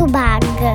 Muito Baga.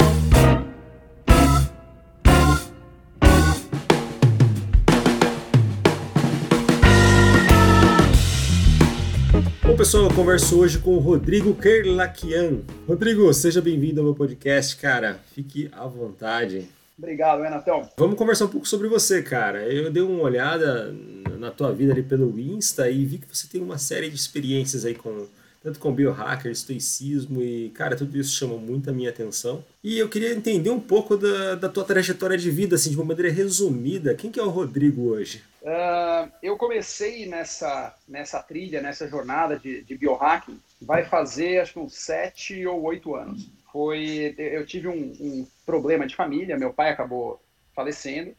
Bom, pessoal, eu converso hoje com o Rodrigo Kerlakian. Rodrigo, seja bem-vindo ao meu podcast, cara. Fique à vontade. Obrigado, Renatão. Vamos conversar um pouco sobre você, cara. Eu dei uma olhada na tua vida ali pelo Insta e vi que você tem uma série de experiências aí com tanto com biohacker, estoicismo e, cara, tudo isso chama muito a minha atenção. E eu queria entender um pouco da, da tua trajetória de vida, assim, de uma maneira resumida. Quem que é o Rodrigo hoje? Uh, eu comecei nessa, nessa trilha, nessa jornada de, de biohacking, vai fazer acho que uns sete ou oito anos. Foi, eu tive um, um problema de família, meu pai acabou falecendo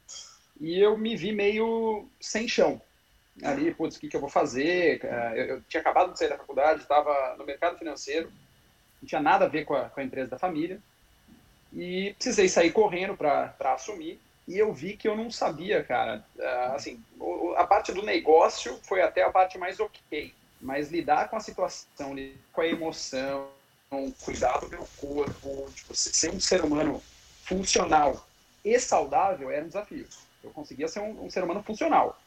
e eu me vi meio sem chão ali, putz, o que, que eu vou fazer? Eu, eu tinha acabado de sair da faculdade, estava no mercado financeiro, não tinha nada a ver com a, com a empresa da família, e precisei sair correndo para assumir, e eu vi que eu não sabia, cara, ah, assim, a parte do negócio foi até a parte mais ok, mas lidar com a situação, com a emoção, cuidar do meu corpo, tipo, ser um ser humano funcional e saudável era um desafio. Eu conseguia ser um, um ser humano funcional,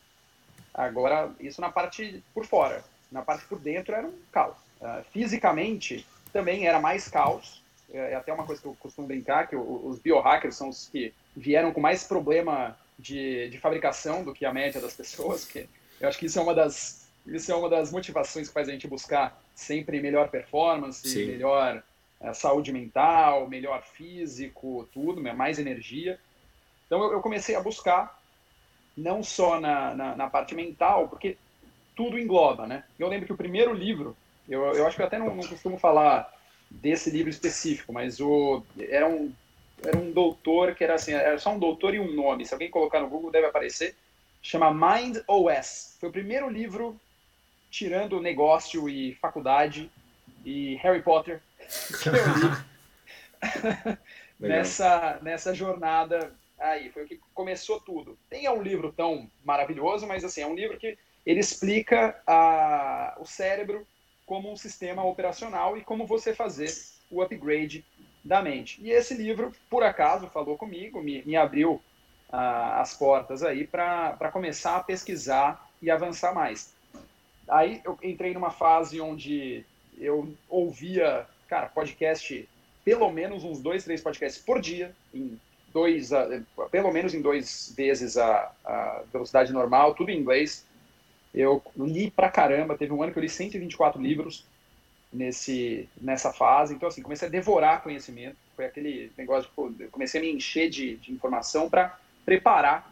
Agora, isso na parte por fora. Na parte por dentro era um caos. Uh, fisicamente, também era mais caos. É, é até uma coisa que eu costumo brincar, que os biohackers são os que vieram com mais problema de, de fabricação do que a média das pessoas, que eu acho que isso é uma das, isso é uma das motivações que faz a gente buscar sempre melhor performance, Sim. melhor uh, saúde mental, melhor físico, tudo, mais energia. Então eu, eu comecei a buscar não só na, na, na, parte mental, porque tudo engloba, né? Eu lembro que o primeiro livro, eu, eu acho que eu até não, não costumo falar desse livro específico, mas o, era, um, era um doutor que era assim, era só um doutor e um nome, se alguém colocar no Google deve aparecer, chama Mind OS. Foi o primeiro livro tirando negócio e faculdade e Harry Potter que eu li nessa, nessa jornada aí, foi o que começou tudo. Nem é um livro tão maravilhoso, mas assim, é um livro que ele explica a, o cérebro como um sistema operacional e como você fazer o upgrade da mente. E esse livro, por acaso, falou comigo, me, me abriu as portas aí para começar a pesquisar e avançar mais. Aí eu entrei numa fase onde eu ouvia, cara, podcast, pelo menos uns dois, três podcasts por dia, em dois, pelo menos em dois vezes a, a, velocidade normal, tudo em inglês. Eu li pra caramba, teve um ano que eu li 124 livros nesse, nessa fase, então assim, comecei a devorar conhecimento, foi aquele negócio, de, comecei a me encher de, de informação para preparar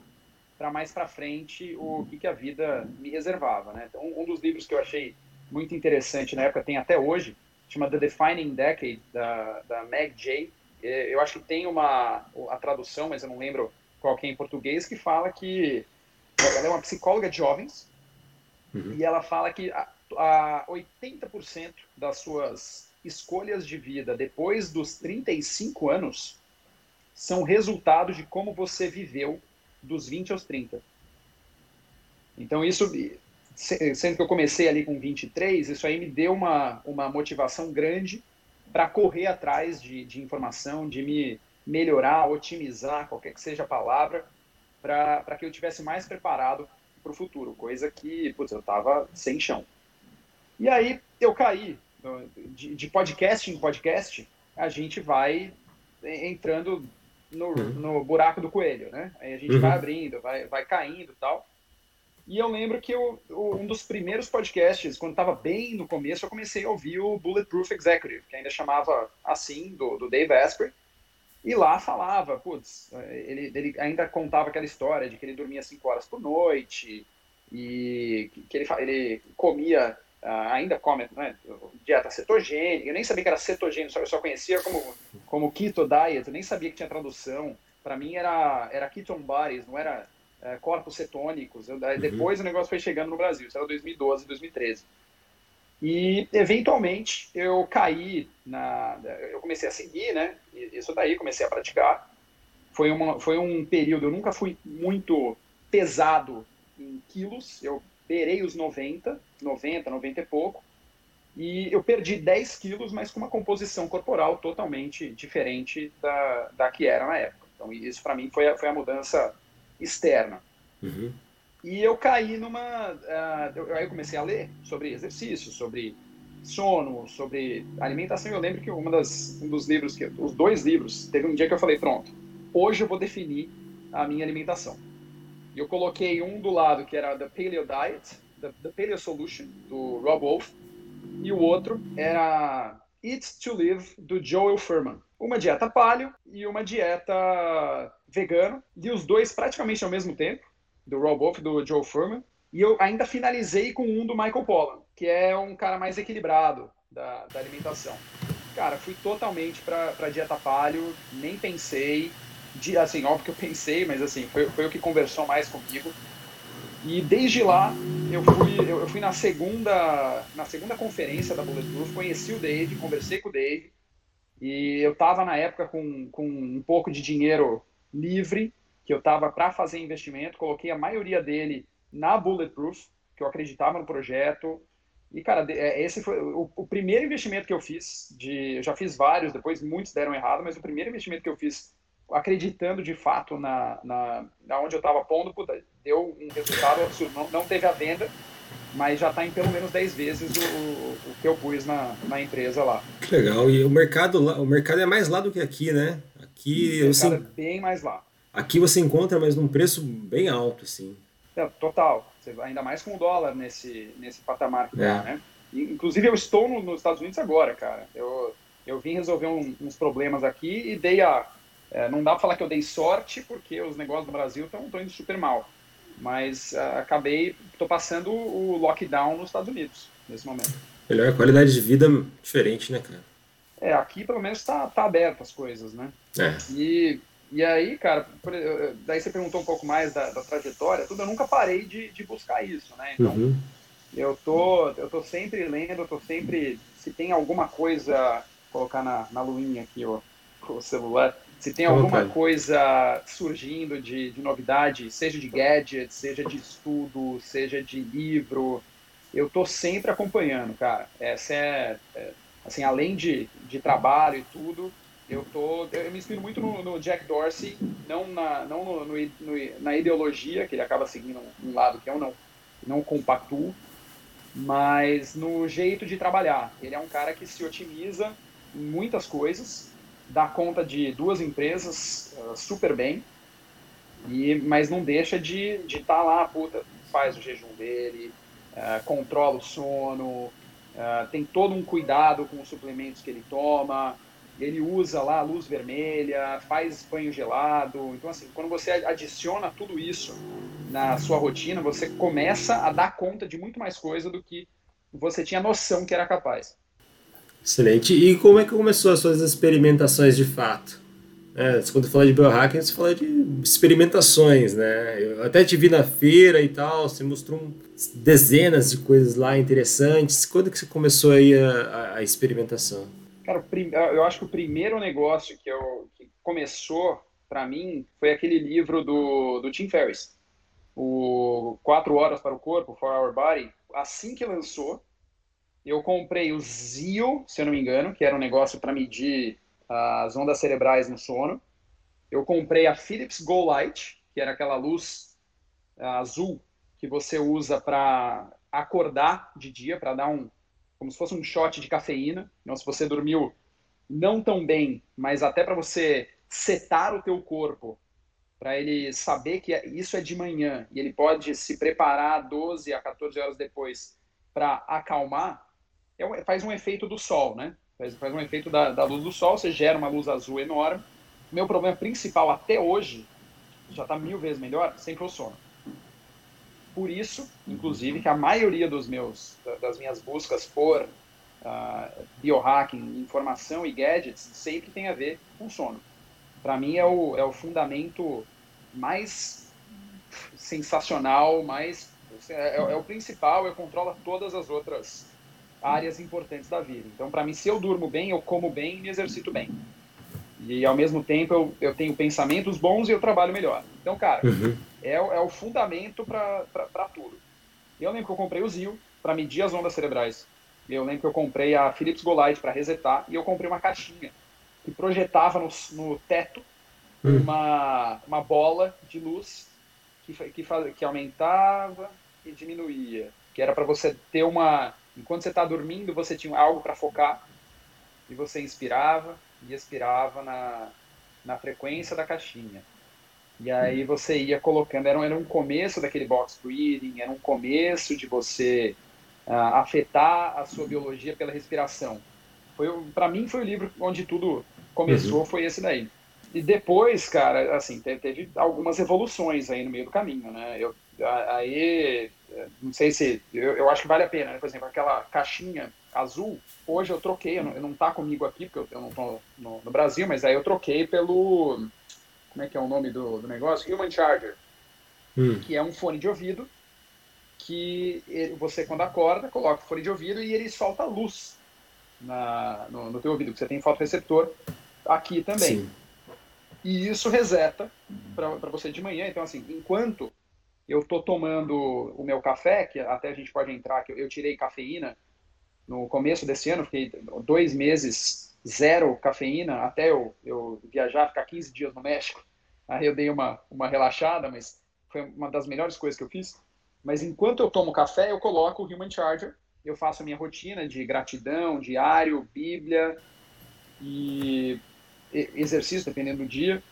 para mais para frente o que, que a vida me reservava, né? Então, um dos livros que eu achei muito interessante na época, tem até hoje, chama The Defining Decade, da, da Meg Jay, eu acho que tem uma a tradução, mas eu não lembro qual é em português, que fala que ela é uma psicóloga de jovens uhum. e ela fala que a, a 80% das suas escolhas de vida depois dos 35 anos são resultado de como você viveu dos 20 aos 30. Então isso, sendo que eu comecei ali com 23, isso aí me deu uma, uma motivação grande para correr atrás de, de informação, de me melhorar, otimizar, qualquer que seja a palavra, para que eu tivesse mais preparado para o futuro, coisa que, putz, eu estava sem chão. E aí eu caí, de, de, podcast em podcast, a gente vai entrando no, uhum. no buraco do coelho, né? Aí a gente uhum. vai abrindo, vai, vai caindo e tal. E eu lembro que eu, um dos primeiros podcasts, quando estava bem no começo, eu comecei a ouvir o Bulletproof Executive, que ainda chamava assim, do, do Dave Asprey. E lá falava, putz, ele, ele ainda contava aquela história de que ele dormia cinco horas por noite e que ele, ele comia, ah, ainda come, né, dieta cetogênica. Eu nem sabia que era cetogênico, eu só conhecia como, como keto diet, eu nem sabia que tinha tradução. Para mim era, era ketone bodies, não era é, corpos cetônicos. Eu, uhum. Depois o negócio foi chegando no Brasil, isso era 2012, 2013. E, eventualmente, eu caí na... Eu comecei a seguir, né? Isso daí, comecei a praticar. Foi, uma, foi um período, eu nunca fui muito pesado em quilos, eu beirei os 90, 90, 90 e pouco. E eu perdi 10 quilos, mas com uma composição corporal totalmente diferente da, da que era na época. Então, isso para mim foi a, foi a mudança externa. Uhum. E eu caí numa. Uh, aí eu comecei a ler sobre exercício, sobre sono, sobre alimentação. Eu lembro que uma das, um dos livros, que, os dois livros, teve um dia que eu falei: pronto, hoje eu vou definir a minha alimentação. E eu coloquei um do lado que era The Paleo Diet, The, The Paleo Solution, do Rob Wolf, e o outro era Eat to Live, do Joel Furman. Uma dieta paleo e uma dieta vegano, e os dois praticamente ao mesmo tempo, do Rob Wolf do Joel Furman. E eu ainda finalizei com um do Michael Pollan, que é um cara mais equilibrado da, da alimentação. Cara, fui totalmente para dieta paleo, nem pensei. De, assim, óbvio que eu pensei, mas assim, foi, foi o que conversou mais comigo. E desde lá, eu fui, eu fui na segunda na segunda conferência da Bulletproof, conheci o Dave, conversei com o Dave, e eu estava na época com, com um pouco de dinheiro livre, que eu estava para fazer investimento, coloquei a maioria dele na Bulletproof, que eu acreditava no projeto. E, cara, é, esse foi o, o primeiro investimento que eu fiz. De, eu já fiz vários, depois muitos deram errado, mas o primeiro investimento que eu fiz acreditando de fato na, na, na onde eu estava pondo, deu um resultado absurdo. Não, não teve a venda, mas já está em pelo menos 10 vezes o, o, o, que eu pus na, na empresa lá. Que legal. E o mercado, o mercado é mais lá do que aqui, né? O é bem mais lá. Aqui você encontra, mas num preço bem alto, assim. É, total. Ainda mais com o dólar nesse, nesse patamar que tá, é. tá, né? Inclusive, eu estou no, nos Estados Unidos agora, cara. Eu, eu vim resolver um, uns problemas aqui e dei a. É, não dá pra falar que eu dei sorte, porque os negócios do Brasil estão indo super mal. Mas uh, acabei, tô passando o lockdown nos Estados Unidos nesse momento. Melhor qualidade de vida diferente, né, cara? É, aqui pelo menos tá, tá aberto as coisas, né? É. E e aí, cara, daí você perguntou um pouco mais da, da trajetória, tudo, eu nunca parei de, de buscar isso, né? Então, uhum. eu, tô, eu tô sempre lendo, eu tô sempre, se tem alguma coisa, colocar na, na luinha aqui o, o celular, se tem alguma okay. coisa surgindo de, de novidade, seja de gadget, seja de estudo, seja de livro, eu tô sempre acompanhando, cara. Essa é, é assim, além de, de trabalho e tudo, eu, tô, eu me inspiro muito no, no Jack Dorsey, não, na, não no, no, na ideologia, que ele acaba seguindo um, lado que eu não, não compactuo, mas no jeito de trabalhar. Ele é um cara que se otimiza em muitas coisas, dá conta de duas empresas uh, super bem, e, mas não deixa de estar de tá lá, puta, faz o jejum dele, uh, controla o sono, uh, tem todo um cuidado com os suplementos que ele toma, ele usa lá a luz vermelha, faz banho gelado. Então, assim, quando você adiciona tudo isso na sua rotina, você começa a dar conta de muito mais coisa do que você tinha noção que era capaz. Excelente. E como é que começou as suas experimentações de fato? É, quando fala de biohacking, você fala de experimentações, né? Eu até te vi na feira e tal, você mostrou dezenas de coisas lá interessantes. Quando que você começou aí a, a experimentação? Cara, eu acho que o primeiro negócio que, eu, que começou para mim foi aquele livro do, do Tim Ferriss, o Quatro Horas para o Corpo, For Our Body. Assim que lançou, eu comprei o Zio, se eu não me engano, que era um negócio para medir as ondas cerebrais no sono. Eu comprei a Philips Go Light, que era aquela luz azul que você usa para acordar de dia, para dar um, como se fosse um shot de cafeína. Então, se você dormiu não tão bem, mas até para você setar o teu corpo, para ele saber que isso é de manhã e ele pode se preparar 12 a 14 horas depois para acalmar, é, faz um efeito do sol, né? Faz, faz um efeito da, da luz do sol, você gera uma luz azul enorme. Meu problema principal até hoje, já está mil vezes melhor, sempre o sono por isso, inclusive, que a maioria dos meus, das minhas buscas por uh, biohacking, informação e gadgets sempre tem a ver com sono. Para mim é o, é o fundamento mais sensacional, mais é, é, o principal, eu controlo todas as outras áreas importantes da vida. Então, para mim, se eu durmo bem, eu como bem e me exercito bem. E ao mesmo tempo eu, eu tenho pensamentos bons e eu trabalho melhor. Então, cara, uhum. é, é o fundamento para tudo. Eu lembro que eu comprei o ZIL para medir as ondas cerebrais. Eu lembro que eu comprei a Philips Golight para resetar e eu comprei uma caixinha que projetava no, no teto hum. uma, uma bola de luz que, que, faz, que aumentava e diminuía. Que era para você ter uma. Enquanto você está dormindo, você tinha algo para focar e você inspirava e expirava na, na frequência da caixinha. E aí você ia colocando, era um, era um começo daquele box breathing, era um começo de você uh, afetar a sua biologia pela respiração. Foi para mim foi o livro onde tudo começou, uhum. foi esse daí. E depois, cara, assim, teve, teve, algumas evoluções aí no meio do caminho, né? Eu, aí, não sei se, eu, eu acho que vale a pena, né? Por exemplo, aquela caixinha azul, hoje eu troquei, eu não, eu não tá comigo aqui, porque eu, eu não tô no, no, Brasil, mas aí eu troquei pelo, como é que é o nome do, do negócio? Human Charger, hum. que é um fone de ouvido que ele, você, quando acorda, coloca o fone de ouvido e ele solta luz na, no, no teu ouvido, que você tem fotoreceptor aqui também. Sim. E isso reseta para você de manhã. Então, assim, enquanto eu tô tomando o meu café, que até a gente pode entrar, que eu tirei cafeína no começo desse ano, fiquei dois meses zero cafeína, até eu, eu viajar, ficar 15 dias no México. Aí eu dei uma, uma relaxada, mas foi uma das melhores coisas que eu fiz. Mas enquanto eu tomo café, eu coloco o Human Charger, eu faço a minha rotina de gratidão, diário, Bíblia e exercício, dependendo do dia.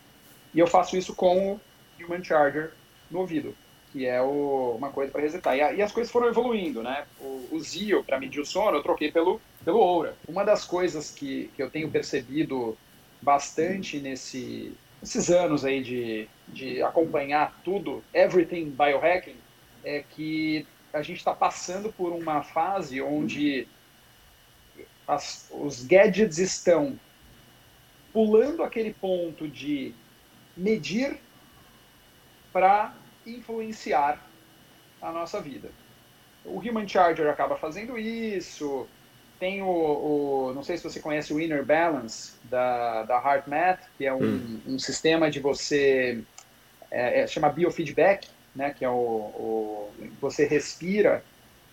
E eu faço isso com o Human Charger no ouvido, que é o, uma coisa para resetar. E, a, e, as coisas foram evoluindo, né? O, o Zio, para medir o sono, eu troquei pelo, pelo Oura. Uma das coisas que, que eu tenho percebido bastante nesse, nesses anos aí de, de acompanhar tudo, everything biohacking, é que a gente está passando por uma fase onde as, os gadgets estão pulando aquele ponto de medir para influenciar a nossa vida. O Human Charger acaba fazendo isso. Tem o, o não sei se você conhece o Inner Balance da, da HeartMath, que é um, hum. um sistema de você é, é, chama biofeedback, né, que é o, o você respira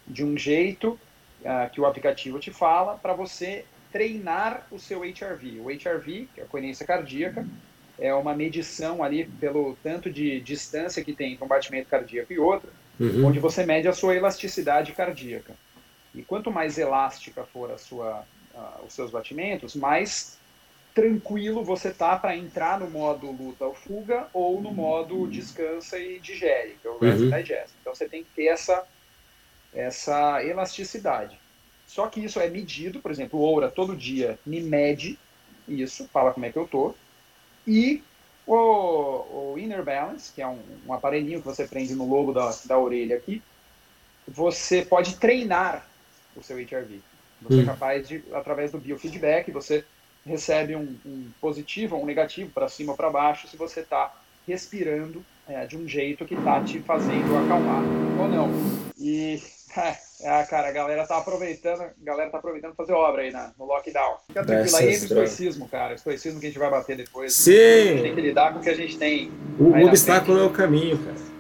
de um jeito uh, que o aplicativo te fala para você treinar o seu HRV. O HRV, que é a coerência cardíaca, é uma medição ali pelo tanto de distância que tem entre um batimento cardíaco e outro, uhum. onde você mede a sua elasticidade cardíaca. E quanto mais elástica for a sua, uh, os seus batimentos, mais tranquilo você tá para entrar no modo luta ou fuga ou no modo descansa e digere, que é o rest uhum. digest. Então você tem que ter essa, essa elasticidade. Só que isso é medido, por exemplo, o Oura todo dia me mede isso, fala como é que eu tô. E o, o Inner Balance, que é um, um, aparelhinho que você prende no lobo da, da orelha aqui, você pode treinar o seu HRV. Você é hum. é capaz de, através do biofeedback, você recebe um, um positivo ou um negativo para cima ou para baixo se você está respirando é, de um jeito que está te fazendo acalmar ou não. E É, cara, a galera tá aproveitando, a galera tá aproveitando fazer obra aí na, no lockdown. Fica tranquilo aí entre estoicismo, cara. Estoicismo que a gente vai bater depois. Sim! A gente tem que lidar com o que a gente tem. O, o obstáculo é o caminho, cara.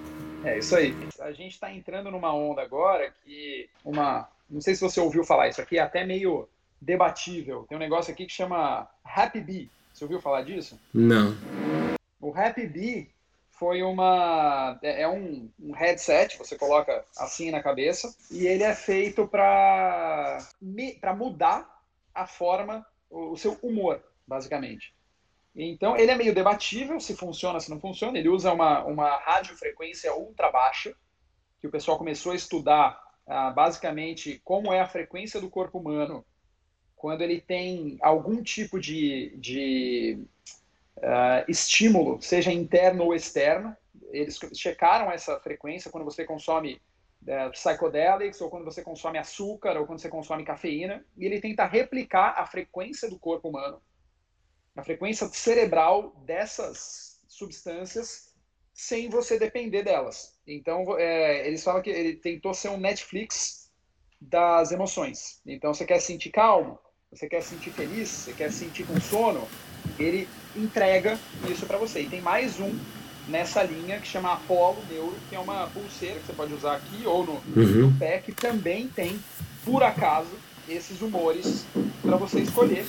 É isso aí. A gente tá entrando numa onda agora que uma. Não sei se você ouviu falar, isso aqui é até meio debatível. Tem um negócio aqui que chama Happy Bee. Você ouviu falar disso? Não. O Happy Bee foi uma é, é um, um, headset você coloca assim na cabeça e ele é feito para mudar a forma o, o, seu humor basicamente. Então ele é meio debatível se funciona se não funciona. Ele usa uma uma radiofrequência ultra baixa que o pessoal começou a estudar ah, basicamente como é a frequência do corpo humano quando ele tem algum tipo de, de uh, estímulo, seja interno ou externo. Eles checaram essa frequência quando você consome uh, psychedelics, ou quando você consome açúcar, ou quando você consome cafeína, e ele tenta replicar a frequência do corpo humano, a frequência cerebral dessas substâncias, sem você depender delas. Então, é, eles falam que ele tentou ser um Netflix das emoções. Então, você quer sentir calmo, você quer sentir feliz, você quer sentir com sono, ele entrega isso para você. E tem mais um nessa linha que chama Apollo Neuro, que é uma pulseira que você pode usar aqui ou no, uhum. no pé, que também tem, por acaso, esses humores para você escolher.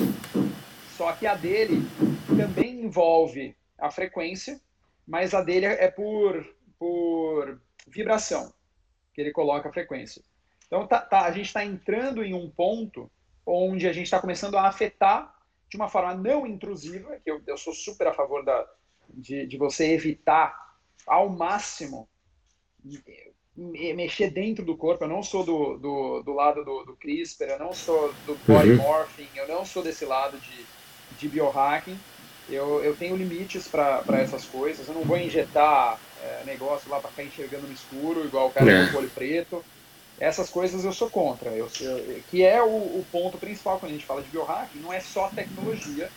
Só que a dele também envolve a frequência, mas a dele é por, por vibração que ele coloca a frequência. Então tá, tá, a gente está entrando em um ponto onde a gente está começando a afetar de uma forma não intrusiva, que eu, eu sou super a favor da, de, de você evitar ao máximo mexer dentro do corpo. Eu não sou do, do, do lado do, do CRISPR, eu não sou do body uhum. morphing, eu não sou desse lado de, de biohacking. Eu, eu tenho limites para essas coisas. Eu não vou injetar é, negócio lá para ficar enxergando no escuro, igual o cara é. com olho preto. Essas coisas eu sou contra. Eu, eu que é o, o, ponto principal quando a gente fala de biohacking. Não é só tecnologia,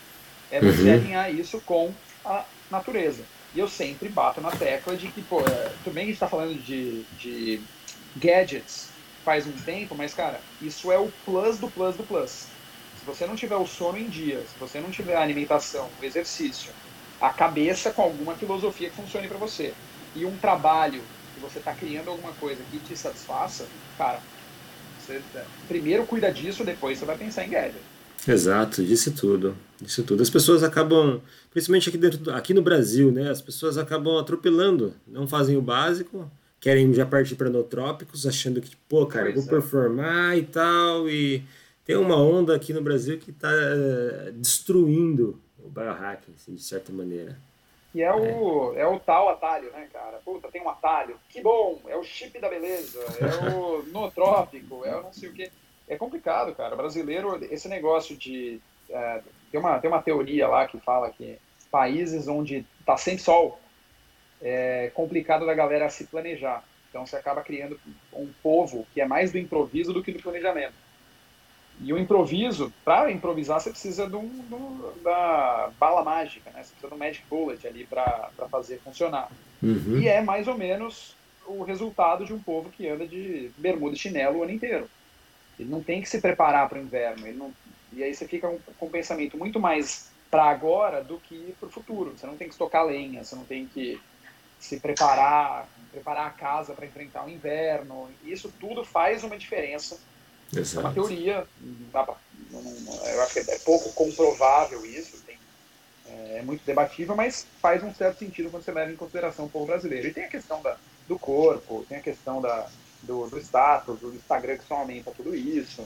é você uhum. alinhar isso com a natureza. E eu sempre bato na tecla de que, pô, é, também a gente está falando de, de gadgets faz um tempo, mas, cara, isso é o plus do plus do plus. Se você não tiver o sono em dia, se você não tiver a alimentação, o exercício, a cabeça com alguma filosofia que funcione para você, e um trabalho que você está criando alguma coisa que te satisfaça, cara, você é, primeiro cuida disso, depois você vai pensar em gadget. Exato, disse tudo. Disse tudo. As pessoas acabam, principalmente aqui, dentro, aqui no Brasil, né? As pessoas acabam atropelando, não fazem o básico, querem já partir para nootrópicos, achando que, pô, cara, pois vou é. performar e tal. E tem uma onda aqui no Brasil que está uh, destruindo o biohacking, assim, de certa maneira. E é o, é. é o tal atalho, né, cara? Puta, tem um atalho. Que bom! É o chip da beleza, é o nootrópico, é o não sei o quê é complicado, cara. Brasileiro, esse negócio de. É, tem, uma, tem uma teoria lá que fala que países onde tá sem sol é complicado da galera se planejar. Então você acaba criando um povo que é mais do improviso do que do planejamento. E o improviso, para improvisar, você precisa do, do, da bala mágica, né? Você precisa do magic bullet ali para fazer funcionar. Uhum. E é mais ou menos o resultado de um povo que anda de bermuda e chinelo o ano inteiro. Ele não tem que se preparar para o inverno. Ele não... E aí você fica com um pensamento muito mais para agora do que para o futuro. Você não tem que estocar lenha, você não tem que se preparar, preparar a casa para enfrentar o inverno. Isso tudo faz uma diferença. Exato. É uma teoria, eu acho que é pouco comprovável isso, tem, é, é muito debatível, mas faz um certo sentido quando você leva em consideração o povo brasileiro. E tem a questão da, do corpo, tem a questão da, do, do status, do Instagram que só aumenta tudo isso.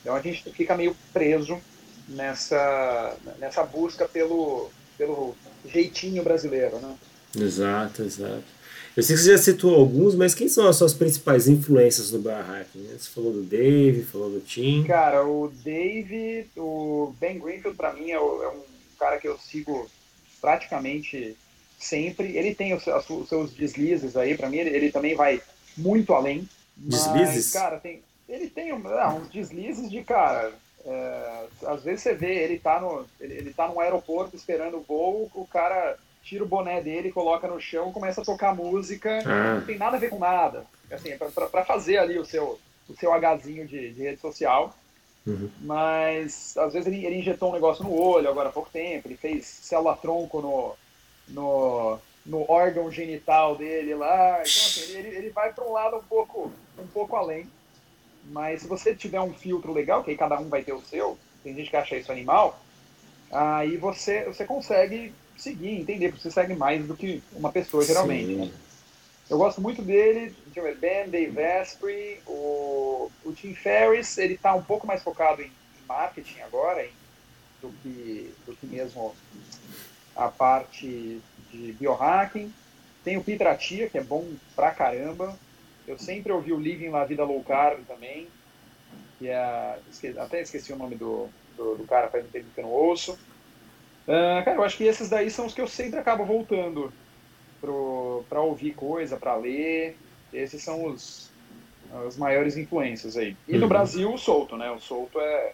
Então a gente fica meio preso nessa, nessa busca pelo, pelo jeitinho brasileiro, né? Exato, exato. Eu sei que você já citou alguns, mas quem são as suas principais influências no barracking? Né? Você falou do Dave, falou do Tim. Cara, o Dave, o Ben Greenfield, para mim, é, é, um cara que eu sigo praticamente sempre. Ele tem os, seus deslizes aí, para mim, ele, ele, também vai muito além. Deslizes? Mas, cara, tem, ele tem ah, uns deslizes de, cara, é, às vezes você vê, ele tá, no, ele, ele tá no aeroporto esperando o voo, o cara tira o boné dele, coloca no chão, começa a tocar música, ah. não tem nada a ver com nada. Assim, é para fazer ali o seu, o seu Hzinho de, de rede social. Uhum. Mas às vezes ele, ele, injetou um negócio no olho agora há pouco tempo, ele fez célula-tronco no, no, no órgão genital dele lá. Então, assim, ele, ele vai para um lado um pouco, um pouco além. Mas se você tiver um filtro legal, que aí cada um vai ter o seu, tem gente que acha isso animal, aí você, você consegue seguir, entender, porque você segue mais do que uma pessoa geralmente. Né? Eu gosto muito dele, Ben, Dave Asprey, o, o Tim Ferriss, ele está um pouco mais focado em, em marketing agora, em, do, que, do que mesmo a parte de biohacking. Tem o Pitratia, que é bom pra caramba. Eu sempre ouvi o Living La Vida Low Carb também, que é. Até esqueci o nome do, do, do cara, faz um tempo que eu não ouço. Uh, cara, eu acho que esses daí são os que eu sempre acabo voltando para ouvir coisa, para ler. Esses são os, as maiores influências aí. E no uhum. Brasil, o Solto, né? O Solto é.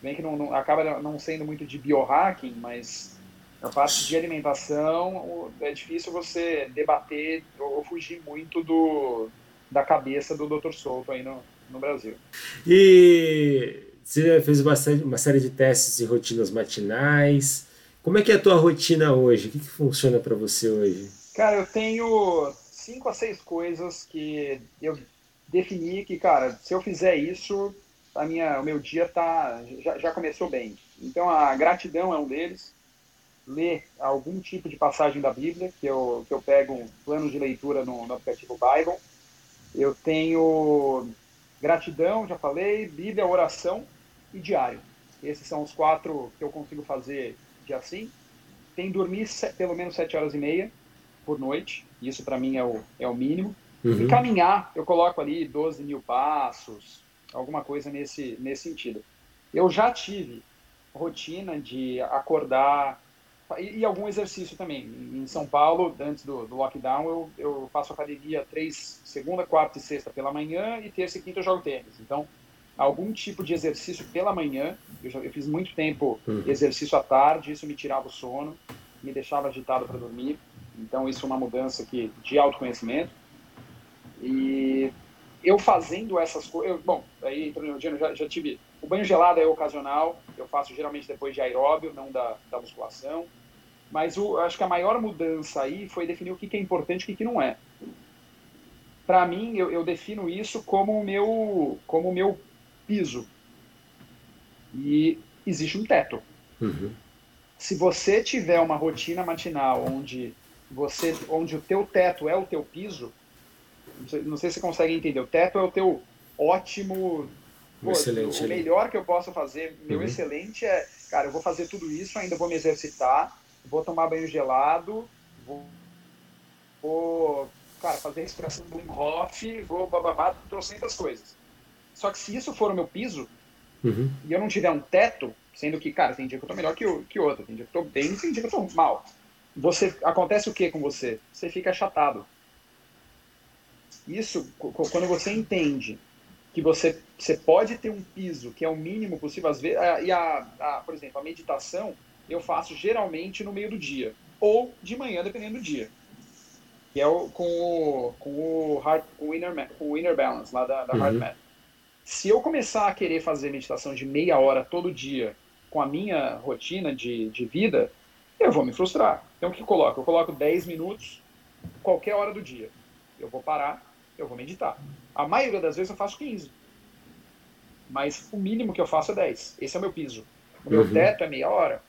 Bem que não, não, acaba não sendo muito de biohacking, mas a parte de alimentação, é difícil você debater ou fugir muito do, da cabeça do Dr. Souto aí no, no Brasil. E você fez bastante, uma série de testes e rotinas matinais. Como é que é a tua rotina hoje? O que, que funciona para você hoje? Cara, eu tenho cinco a seis coisas que eu defini que, cara, se eu fizer isso, a minha, o meu dia tá, já, já começou bem. Então a gratidão é um deles. Ler algum tipo de passagem da Bíblia, que eu, que eu pego um plano de leitura no, no aplicativo Bible. Eu tenho gratidão, já falei, Bíblia, oração e diário. Esses são os quatro que eu consigo fazer de assim. Tem dormir pelo menos sete horas e meia por noite. Isso para mim é o, é o mínimo. Uhum. E caminhar, eu coloco ali 12 mil passos, alguma coisa nesse, nesse sentido. Eu já tive rotina de acordar e, e algum exercício também. Em São Paulo, antes do, do, lockdown, eu, eu faço academia três, segunda, quarta e sexta pela manhã e terça e quinta eu jogo tênis. Então, algum tipo de exercício pela manhã. Eu, já, eu fiz muito tempo uhum. exercício à tarde, isso me tirava o sono, me deixava agitado para dormir. Então, isso é uma mudança que, de autoconhecimento. E eu fazendo essas coisas. Bom, aí entrando no dia, já, já tive. O banho gelado é ocasional, eu faço geralmente depois de aeróbio, não da, da musculação. Mas o, acho que a maior mudança aí foi definir o que, que é importante e o que, que não é. Para mim, eu, eu, defino isso como o meu, como o meu piso. E existe um teto. Uhum. Se você tiver uma rotina matinal onde você, onde o teu teto é o teu piso, não sei, não sei se você consegue entender. O teto é o teu ótimo. Pô, o melhor que eu posso fazer, meu uhum. excelente é, cara, eu vou fazer tudo isso, ainda vou me exercitar, vou tomar banho gelado, vou, vou cara, fazer respiração do Hoff, vou bababá, trocentas coisas. Só que se isso for o meu piso, uhum. e eu não tiver um teto, sendo que, cara, tem dia que eu tô melhor que, o, que outro, tem dia que eu tô bem, tem dia que eu tô mal. Você, acontece o que com você? Você fica achatado. Isso, quando você entende que você, você pode ter um piso que é o mínimo possível, às vezes, e a, a, por exemplo, a meditação eu faço geralmente no meio do dia, ou de manhã, dependendo do dia. Que é o, com o, com o, heart, com o, inner, com o inner balance, lá da, da uhum. Heart Se eu começar a querer fazer meditação de meia hora todo dia, com a minha rotina de, de vida, eu vou me frustrar. Então o que eu coloco? Eu coloco 10 minutos qualquer hora do dia. Eu vou parar, eu vou meditar. A maioria das vezes eu faço 15. Mas o mínimo que eu faço é 10. Esse é o meu piso. O meu uhum. teto é meia hora.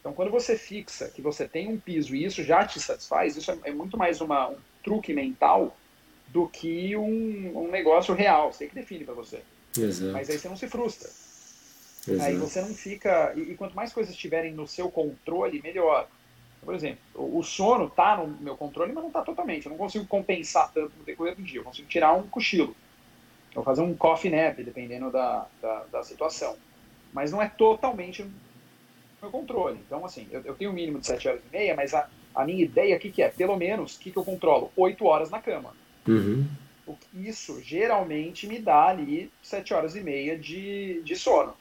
Então, quando você fixa que você tem um piso e isso já te satisfaz, isso é, é muito mais uma, um truque mental do que um, um negócio real. Você que define para você. Exato. Mas aí você não se frustra. Exato. Aí você não fica. E, e, quanto mais coisas estiverem no seu controle, melhor. Por exemplo, o sono está no meu controle, mas não está totalmente. Eu não consigo compensar tanto no decorrer do dia. Eu consigo tirar um cochilo. Eu vou fazer um coffee nap, dependendo da, da, da situação. Mas não é totalmente no meu controle. Então, assim, eu, eu tenho um mínimo de 7 horas e meia, mas a, a minha ideia aqui que é, pelo menos, o que, que eu controlo? 8 horas na cama. Uhum. Isso geralmente me dá ali 7 horas e meia de, de sono.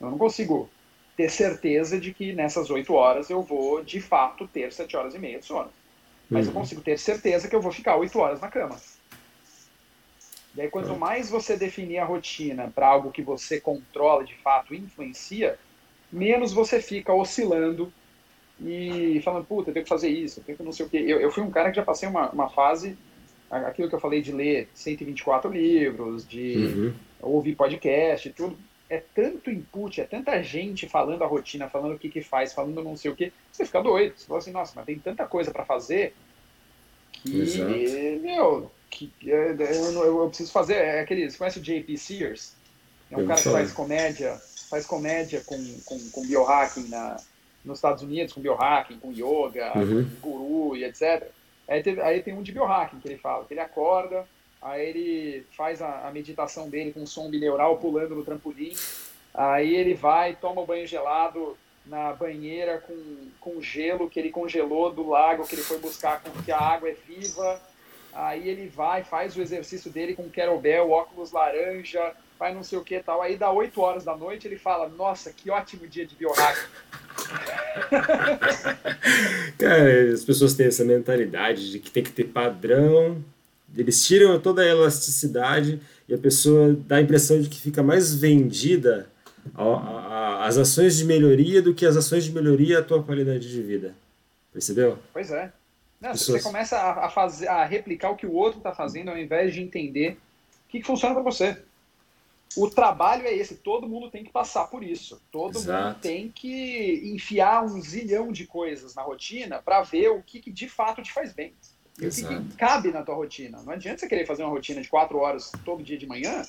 Eu não consigo ter certeza de que nessas oito horas eu vou, de fato, ter sete horas e meia de sono. Mas uhum. eu consigo ter certeza que eu vou ficar oito horas na cama. E aí, quanto mais você definir a rotina para algo que você controla, de fato, influencia, menos você fica oscilando e falando, puta, eu tenho que fazer isso, eu tenho que não sei o quê. Eu, eu fui um cara que já passei uma, uma fase, aquilo que eu falei de ler 124 livros, de uhum. ouvir podcast tudo é tanto input, é tanta gente falando a rotina, falando o que que faz, falando não sei o que, você fica doido. Você fala assim, nossa, mas tem tanta coisa para fazer que, Exato. meu, que é, eu, eu, eu, preciso fazer. É aquele, você conhece o JP Sears? É um eu cara que faz comédia, faz comédia com, com, com biohacking na, nos Estados Unidos, com biohacking, com yoga, uhum. com guru e etc. Aí, teve, aí tem um de biohacking que ele fala, que ele acorda, aí ele faz a, a meditação dele com som bineural pulando no trampolim, aí ele vai, toma o banho gelado na banheira com, com gelo que ele congelou do lago que ele foi buscar, que a água é viva, aí ele vai, faz o exercício dele com kettlebell, óculos laranja, faz não sei o que tal, aí dá 8 horas da noite ele fala, nossa, que ótimo dia de biohack. Cara, as pessoas têm essa mentalidade de que tem que ter padrão, eles tiram toda a elasticidade e a pessoa dá a impressão de que fica mais vendida às ações de melhoria do que as ações de melhoria à tua qualidade de vida. Percebeu? Pois é. Não, pessoas... Você começa a, fazer, a replicar o que o outro está fazendo ao invés de entender o que, que funciona para você. O trabalho é esse, todo mundo tem que passar por isso. Todo Exato. mundo tem que enfiar um zilhão de coisas na rotina para ver o que, que, de fato te faz bem. E o que, que, cabe na tua rotina. Não adianta você querer fazer uma rotina de quatro horas todo dia de manhã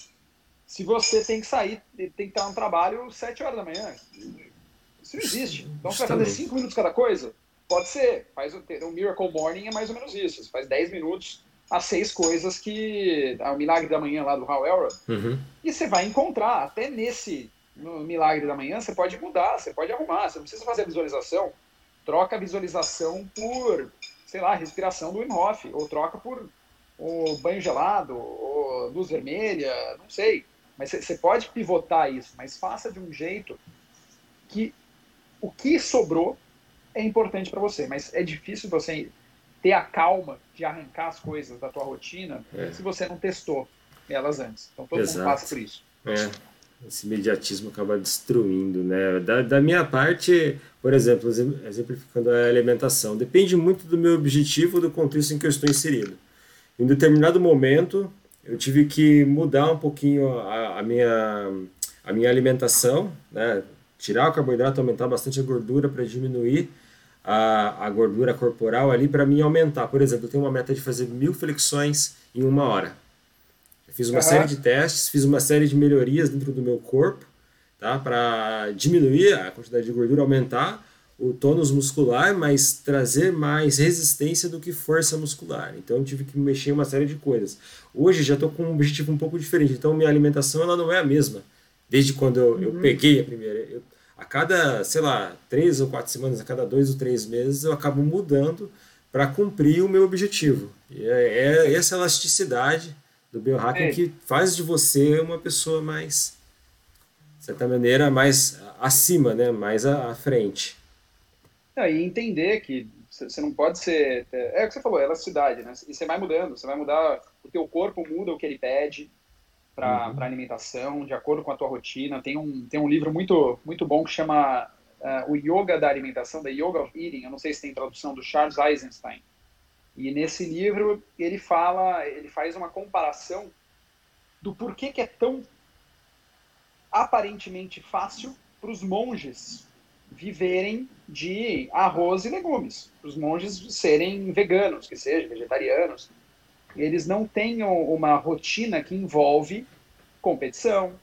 se você tem que sair, tem que estar no trabalho sete horas da manhã. Isso não existe. Então você vai fazer cinco minutos cada coisa? Pode ser. Faz o, o Miracle Morning é mais ou menos isso. Você faz dez minutos as seis coisas que. O Milagre da Manhã lá do Hal Elrod. Uhum. E você vai encontrar, até nesse no Milagre da Manhã, você pode mudar, você pode arrumar. Você não precisa fazer a visualização. Troca a visualização por, sei lá, respiração do Wim Hof. Ou troca por o banho gelado, ou luz vermelha, não sei. Mas você pode pivotar isso, mas faça de um jeito que o que sobrou é importante para você. Mas é difícil você ter a calma de arrancar as coisas da tua rotina é. se você não testou elas antes. Então todo Exato. mundo passa por isso. É. Esse imediatismo acaba destruindo, né? Da, da minha parte, por exemplo, exemplificando a alimentação, depende muito do meu objetivo, do contexto em que eu estou inserido. Em determinado momento, eu tive que mudar um pouquinho a, a, minha, a minha alimentação, né? tirar o carboidrato, aumentar bastante a gordura para diminuir a, a gordura corporal ali para mim aumentar. Por exemplo, eu tenho uma meta de fazer mil flexões em uma hora. Eu fiz uma uhum. série de testes, fiz uma série de melhorias dentro do meu corpo, tá? Para diminuir a quantidade de gordura, aumentar o tônus muscular, mas trazer mais resistência do que força muscular. Então eu tive que mexer em uma série de coisas. Hoje já estou com um objetivo um pouco diferente. Então minha alimentação ela não é a mesma desde quando eu, uhum. eu peguei a primeira. Eu, a cada, sei lá, três ou quatro semanas, a cada dois ou três meses, eu acabo mudando para cumprir o meu objetivo. E é, é essa elasticidade do biohacking é. que faz de você uma pessoa mais, de certa maneira, mais acima, né? mais à, à frente. É, e entender que você não pode ser. É, é o que você falou, elasticidade, né? E você vai mudando, você vai mudar. O teu corpo muda o que ele pede para uhum. alimentação, de acordo com a tua rotina. Tem um, tem um livro muito, muito bom que chama uh, O Yoga da Alimentação, The Yoga of Eating. Eu não sei se tem tradução do Charles Eisenstein. E nesse livro ele fala, ele faz uma comparação do porquê que é tão aparentemente fácil para os monges viverem de arroz e legumes, para os monges serem veganos, que sejam vegetarianos. Eles não têm uma rotina que envolve competição,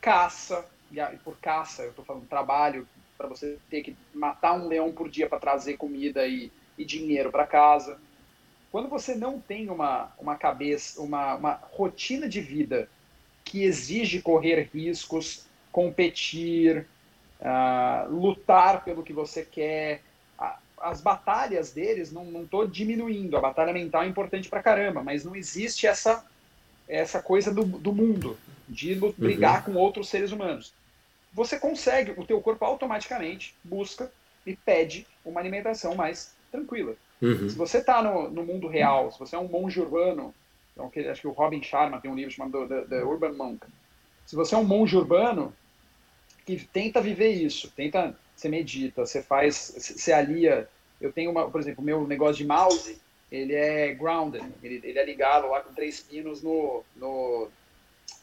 caça, e por caça eu estou falando trabalho, para você ter que matar um leão por dia para trazer comida e, e dinheiro para casa. Quando você não tem uma, uma cabeça, uma, uma rotina de vida que exige correr riscos, competir, uh, lutar pelo que você quer. As batalhas deles, não estou diminuindo, a batalha mental é importante pra caramba, mas não existe essa, essa coisa do, do mundo, de uhum. brigar com outros seres humanos. Você consegue, o teu corpo automaticamente busca e pede uma alimentação mais tranquila. Uhum. Se você está no, no mundo real, se você é um monge urbano, então, acho que o Robin Sharma tem um livro chamado The, The Urban Monk. Se você é um monge urbano, que tenta viver isso, tenta, você medita, você faz, você alia. Eu tenho uma, por exemplo, meu negócio de mouse, ele é grounded, ele, ele é ligado lá com três pinos no, no,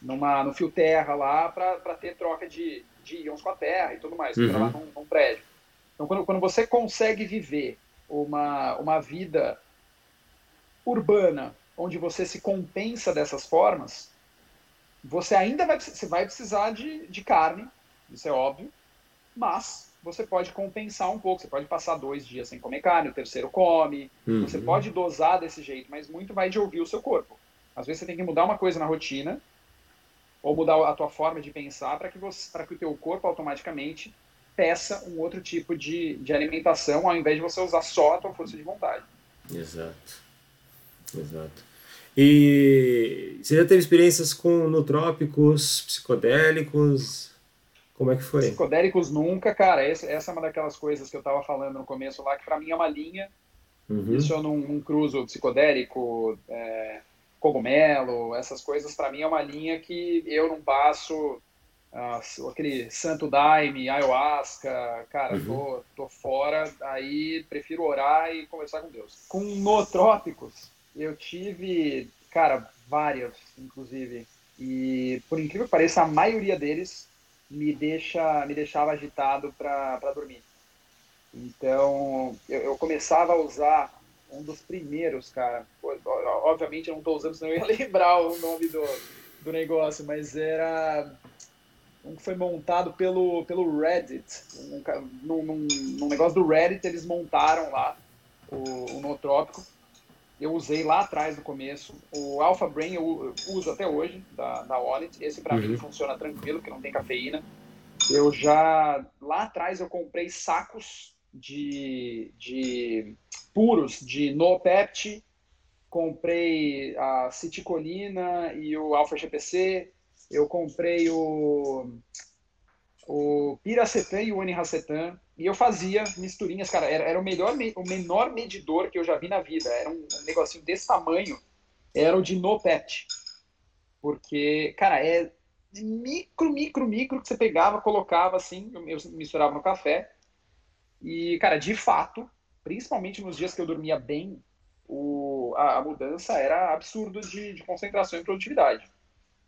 numa, no fio terra lá para ter troca de, de íons com a terra e tudo mais, uhum. lá num, num, prédio. Então, quando, quando você consegue viver uma, uma vida urbana, onde você se compensa dessas formas, você ainda vai, você vai precisar de, de carne, isso é óbvio, mas você pode compensar um pouco, você pode passar dois dias sem comer carne, o terceiro come, uhum. você pode dosar desse jeito, mas muito vai de ouvir o seu corpo. Às vezes você tem que mudar uma coisa na rotina, ou mudar a tua forma de pensar para que, você, que o teu corpo automaticamente peça um outro tipo de, de alimentação, ao invés de você usar só a tua força de vontade. Exato. Exato. E você já teve experiências com nutrópicos, psicodélicos? Como é que foi? Psicodélicos nunca, cara. Essa, é uma daquelas coisas que eu tava falando no começo lá, que para mim é uma linha. Uhum. Isso eu não, não cruzo psicodélico, é, cogumelo, essas coisas, para mim é uma linha que eu não passo. Uh, aquele santo daime, ayahuasca, cara, uhum. tô, tô fora, aí prefiro orar e conversar com Deus. Com nootrópicos, eu tive, cara, várias, inclusive. E, por incrível que pareça, a maioria deles me, deixa, me deixava agitado para dormir. Então, eu, eu, começava a usar um dos primeiros, cara. Obviamente, eu não estou usando, senão eu ia lembrar o nome do, do negócio, mas era um que foi montado pelo, pelo Reddit. Um, num, num, num negócio do Reddit, eles montaram lá o, o Nootrópico. Eu usei lá atrás no começo. O Alpha Brain eu uso até hoje, da, da Wallet. Esse para uhum. mim funciona tranquilo, que não tem cafeína. Eu já, lá atrás, eu comprei sacos de, de puros de Noopept. Comprei a citicolina e o Alpha GPC. Eu comprei o, o piracetam e o aniracetam e eu fazia misturinhas, cara. Era, era o, melhor, o menor medidor que eu já vi na vida. Era um, negocinho desse tamanho. Era o de No Pet. Porque, cara, é micro, micro, micro que você pegava, colocava assim, eu misturava no café. E, cara, de fato, principalmente nos dias que eu dormia bem, o, a, a mudança era absurdo de, de concentração e produtividade.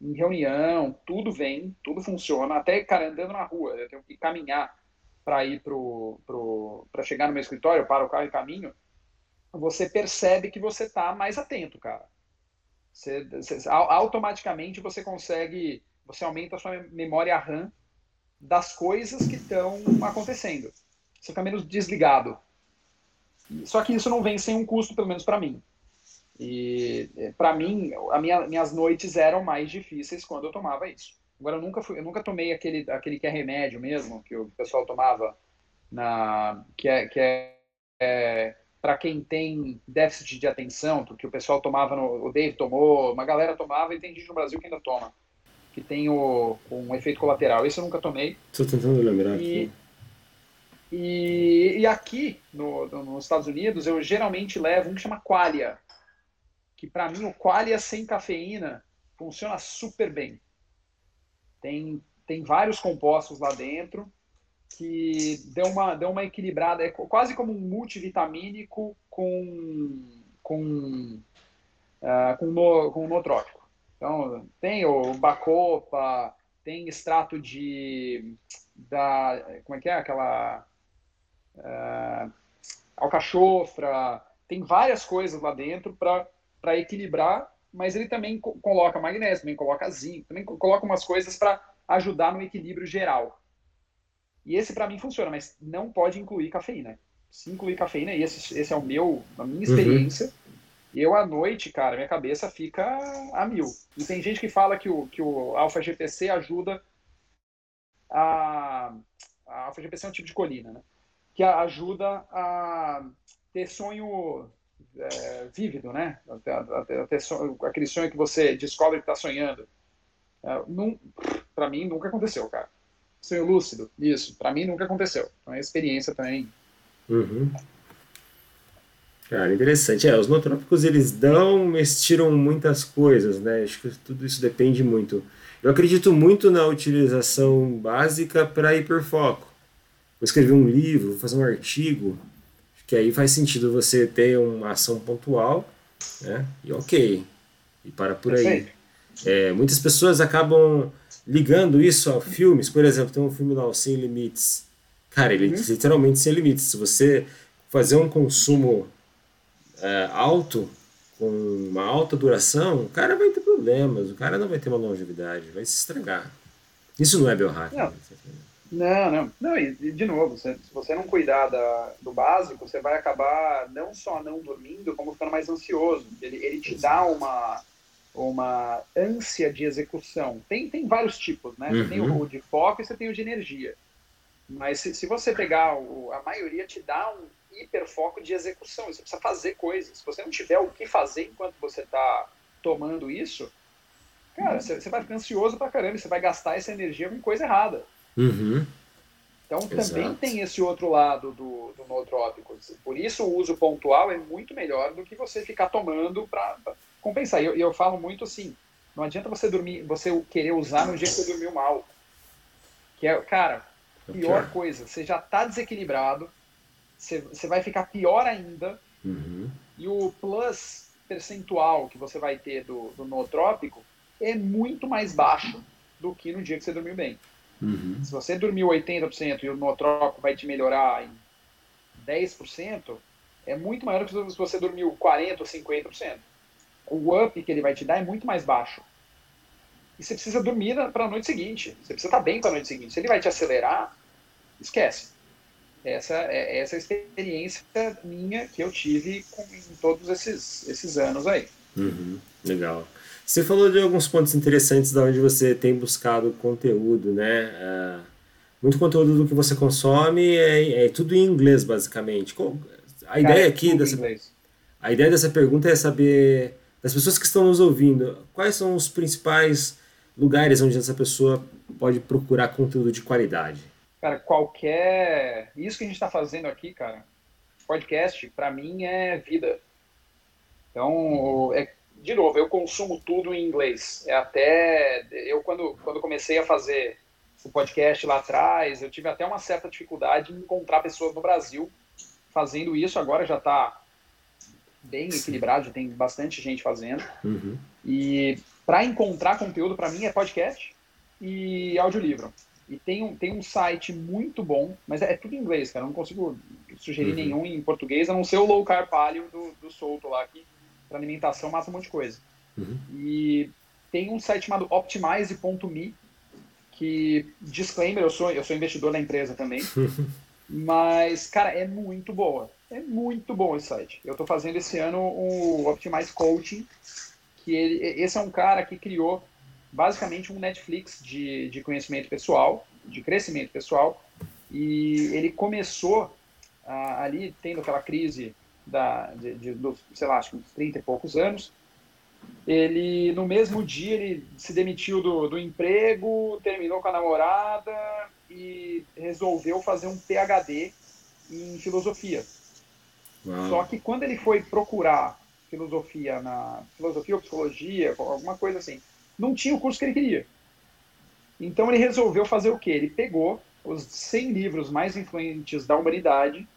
Em reunião, tudo vem, tudo funciona. Até, cara, andando na rua, eu tenho que caminhar para ir pro, pro para chegar no meu escritório, para o carro e caminho, você percebe que você está mais atento, cara. Você, você, automaticamente você consegue, você aumenta a sua memória RAM das coisas que estão acontecendo. Você fica menos desligado. Só que isso não vem sem um custo, pelo menos para mim. E para mim, minha, minhas noites eram mais difíceis quando eu tomava isso. Agora, eu nunca, fui, eu nunca tomei aquele, aquele que é remédio mesmo, que o pessoal tomava, na, que é, que é, é para quem tem déficit de atenção, que o pessoal tomava, no, o Dave tomou, uma galera tomava e tem gente no Brasil que ainda toma, que tem o, um efeito colateral. Esse eu nunca tomei. Estou tentando lembrar e, aqui. E, e aqui, no, no, nos Estados Unidos, eu geralmente levo um que chama Qualia, que para mim o Qualia sem cafeína funciona super bem. Tem, tem vários compostos lá dentro que deu uma, deu uma equilibrada, é quase como um multivitamínico com, com, uh, com, no, com nootrópico. Então, tem o bacopa, tem extrato de, da, como é que é, aquela uh, alcachofra, tem várias coisas lá dentro para equilibrar mas ele também co coloca magnésio, também coloca zinco, também coloca umas coisas para ajudar no equilíbrio geral. E esse para mim funciona, mas não pode incluir cafeína. Se incluir cafeína, esse, esse é o meu, a minha uhum. experiência. Uhum. Eu à noite, cara, minha cabeça fica a mil. E tem gente que fala que o, que o alfa GPC ajuda a. A alfa GPC é um tipo de colina, né? Que ajuda a ter sonho é, vívido, né? Até, até, até sonho, aquele sonho que você descobre que está sonhando. É, para mim nunca aconteceu, cara. Sonho lúcido, isso. Para mim nunca aconteceu. Então é experiência também. Uhum. Cara, interessante. É, os nootrópicos eles dão, mas tiram muitas coisas, né? Acho que tudo isso depende muito. Eu acredito muito na utilização básica para hiperfoco. Vou escrever um livro, vou fazer um artigo, que aí faz sentido você ter uma ação pontual, né? E ok, e para por aí. É, muitas pessoas acabam ligando isso a filmes, por exemplo, tem um filme lá, o Sem Limites. Cara, ele uhum. literalmente sem limites. Se você fazer um consumo é, alto, com uma alta duração, o cara vai ter problemas, o cara não vai ter uma longevidade, vai se estragar. Isso não é biohacking. Não. Não, não. Não, e de novo, se, você não cuidar da, do básico, você vai acabar não só não dormindo, como ficando mais ansioso. Ele, ele te dá uma, uma ânsia de execução. Tem, tem vários tipos, né? Você tem o, uhum. o de foco e você tem o de energia. Mas se, se você pegar, o, a maioria te dá um hiperfoco de execução. Você precisa fazer coisas. Se você não tiver o que fazer enquanto você está tomando isso, cara, você, você vai ficar ansioso pra caramba. Você vai gastar essa energia com coisa errada. Uhum. Então também Exato. tem esse outro lado do, do nootrópico. Por isso o uso pontual é muito melhor do que você ficar tomando para compensar. E eu, eu, falo muito assim, não adianta você dormir, você querer usar no dia que você dormiu mal. Que é, cara, pior okay. coisa, você já está desequilibrado, você, você vai ficar pior ainda, uhum. e o plus percentual que você vai ter do, do nootrópico é muito mais baixo do que no dia que você dormiu bem. Uhum. Se você dormiu 80% e o nootroco vai te melhorar em 10%, é muito maior do que se você dormiu 40% ou 50%. O up que ele vai te dar é muito mais baixo. E você precisa dormir para a noite seguinte. Você precisa estar bem para a noite seguinte. Se ele vai te acelerar, esquece. Essa é essa experiência minha que eu tive com, em todos esses, esses anos aí. Uhum. Legal. Você falou de alguns pontos interessantes da onde você tem buscado conteúdo, né? Uh, muito conteúdo do que você consome é, é tudo em inglês, basicamente. A Cara, ideia aqui dessa, a ideia dessa pergunta é saber das pessoas que estão nos ouvindo, quais são os principais lugares onde essa pessoa pode procurar conteúdo de qualidade? Cara, qualquer. Isso que a gente está fazendo aqui, cara, podcast, para mim é vida. Então, é... de novo, eu consumo tudo em inglês. É até. Eu, quando, quando comecei a fazer o podcast lá atrás, eu tive até uma certa dificuldade em encontrar pessoas no Brasil fazendo isso. Agora já está bem equilibrado, já tem bastante gente fazendo. Uhum. E para encontrar conteúdo, para mim, é podcast e audiolivro. E tem um, tem um site muito bom, mas é, é tudo em inglês, cara. Eu não consigo sugerir uhum. nenhum em português, a não ser o low carb do, do Souto lá, que para alimentação mata um monte de coisa. Uhum. E tem um site chamado optimize.me, que, disclaimer, eu sou, eu sou investidor na empresa também, mas, cara, é muito boa. É muito bom esse site. Eu estou fazendo esse ano o Optimize Coaching, que ele, esse é um cara que criou basicamente um Netflix de, de conhecimento pessoal, de crescimento pessoal, e ele começou ah, ali, tendo aquela crise da, de, de, do, sei lá, acho que uns 30 e poucos anos, ele, no mesmo dia, ele se demitiu do, do emprego, terminou com a namorada e resolveu fazer um PhD em filosofia. Uau. Só que quando ele foi procurar filosofia na filosofia ou psicologia, alguma coisa assim, não tinha o curso que ele queria. Então ele resolveu fazer o quê? Ele pegou os 100 livros mais influentes da humanidade,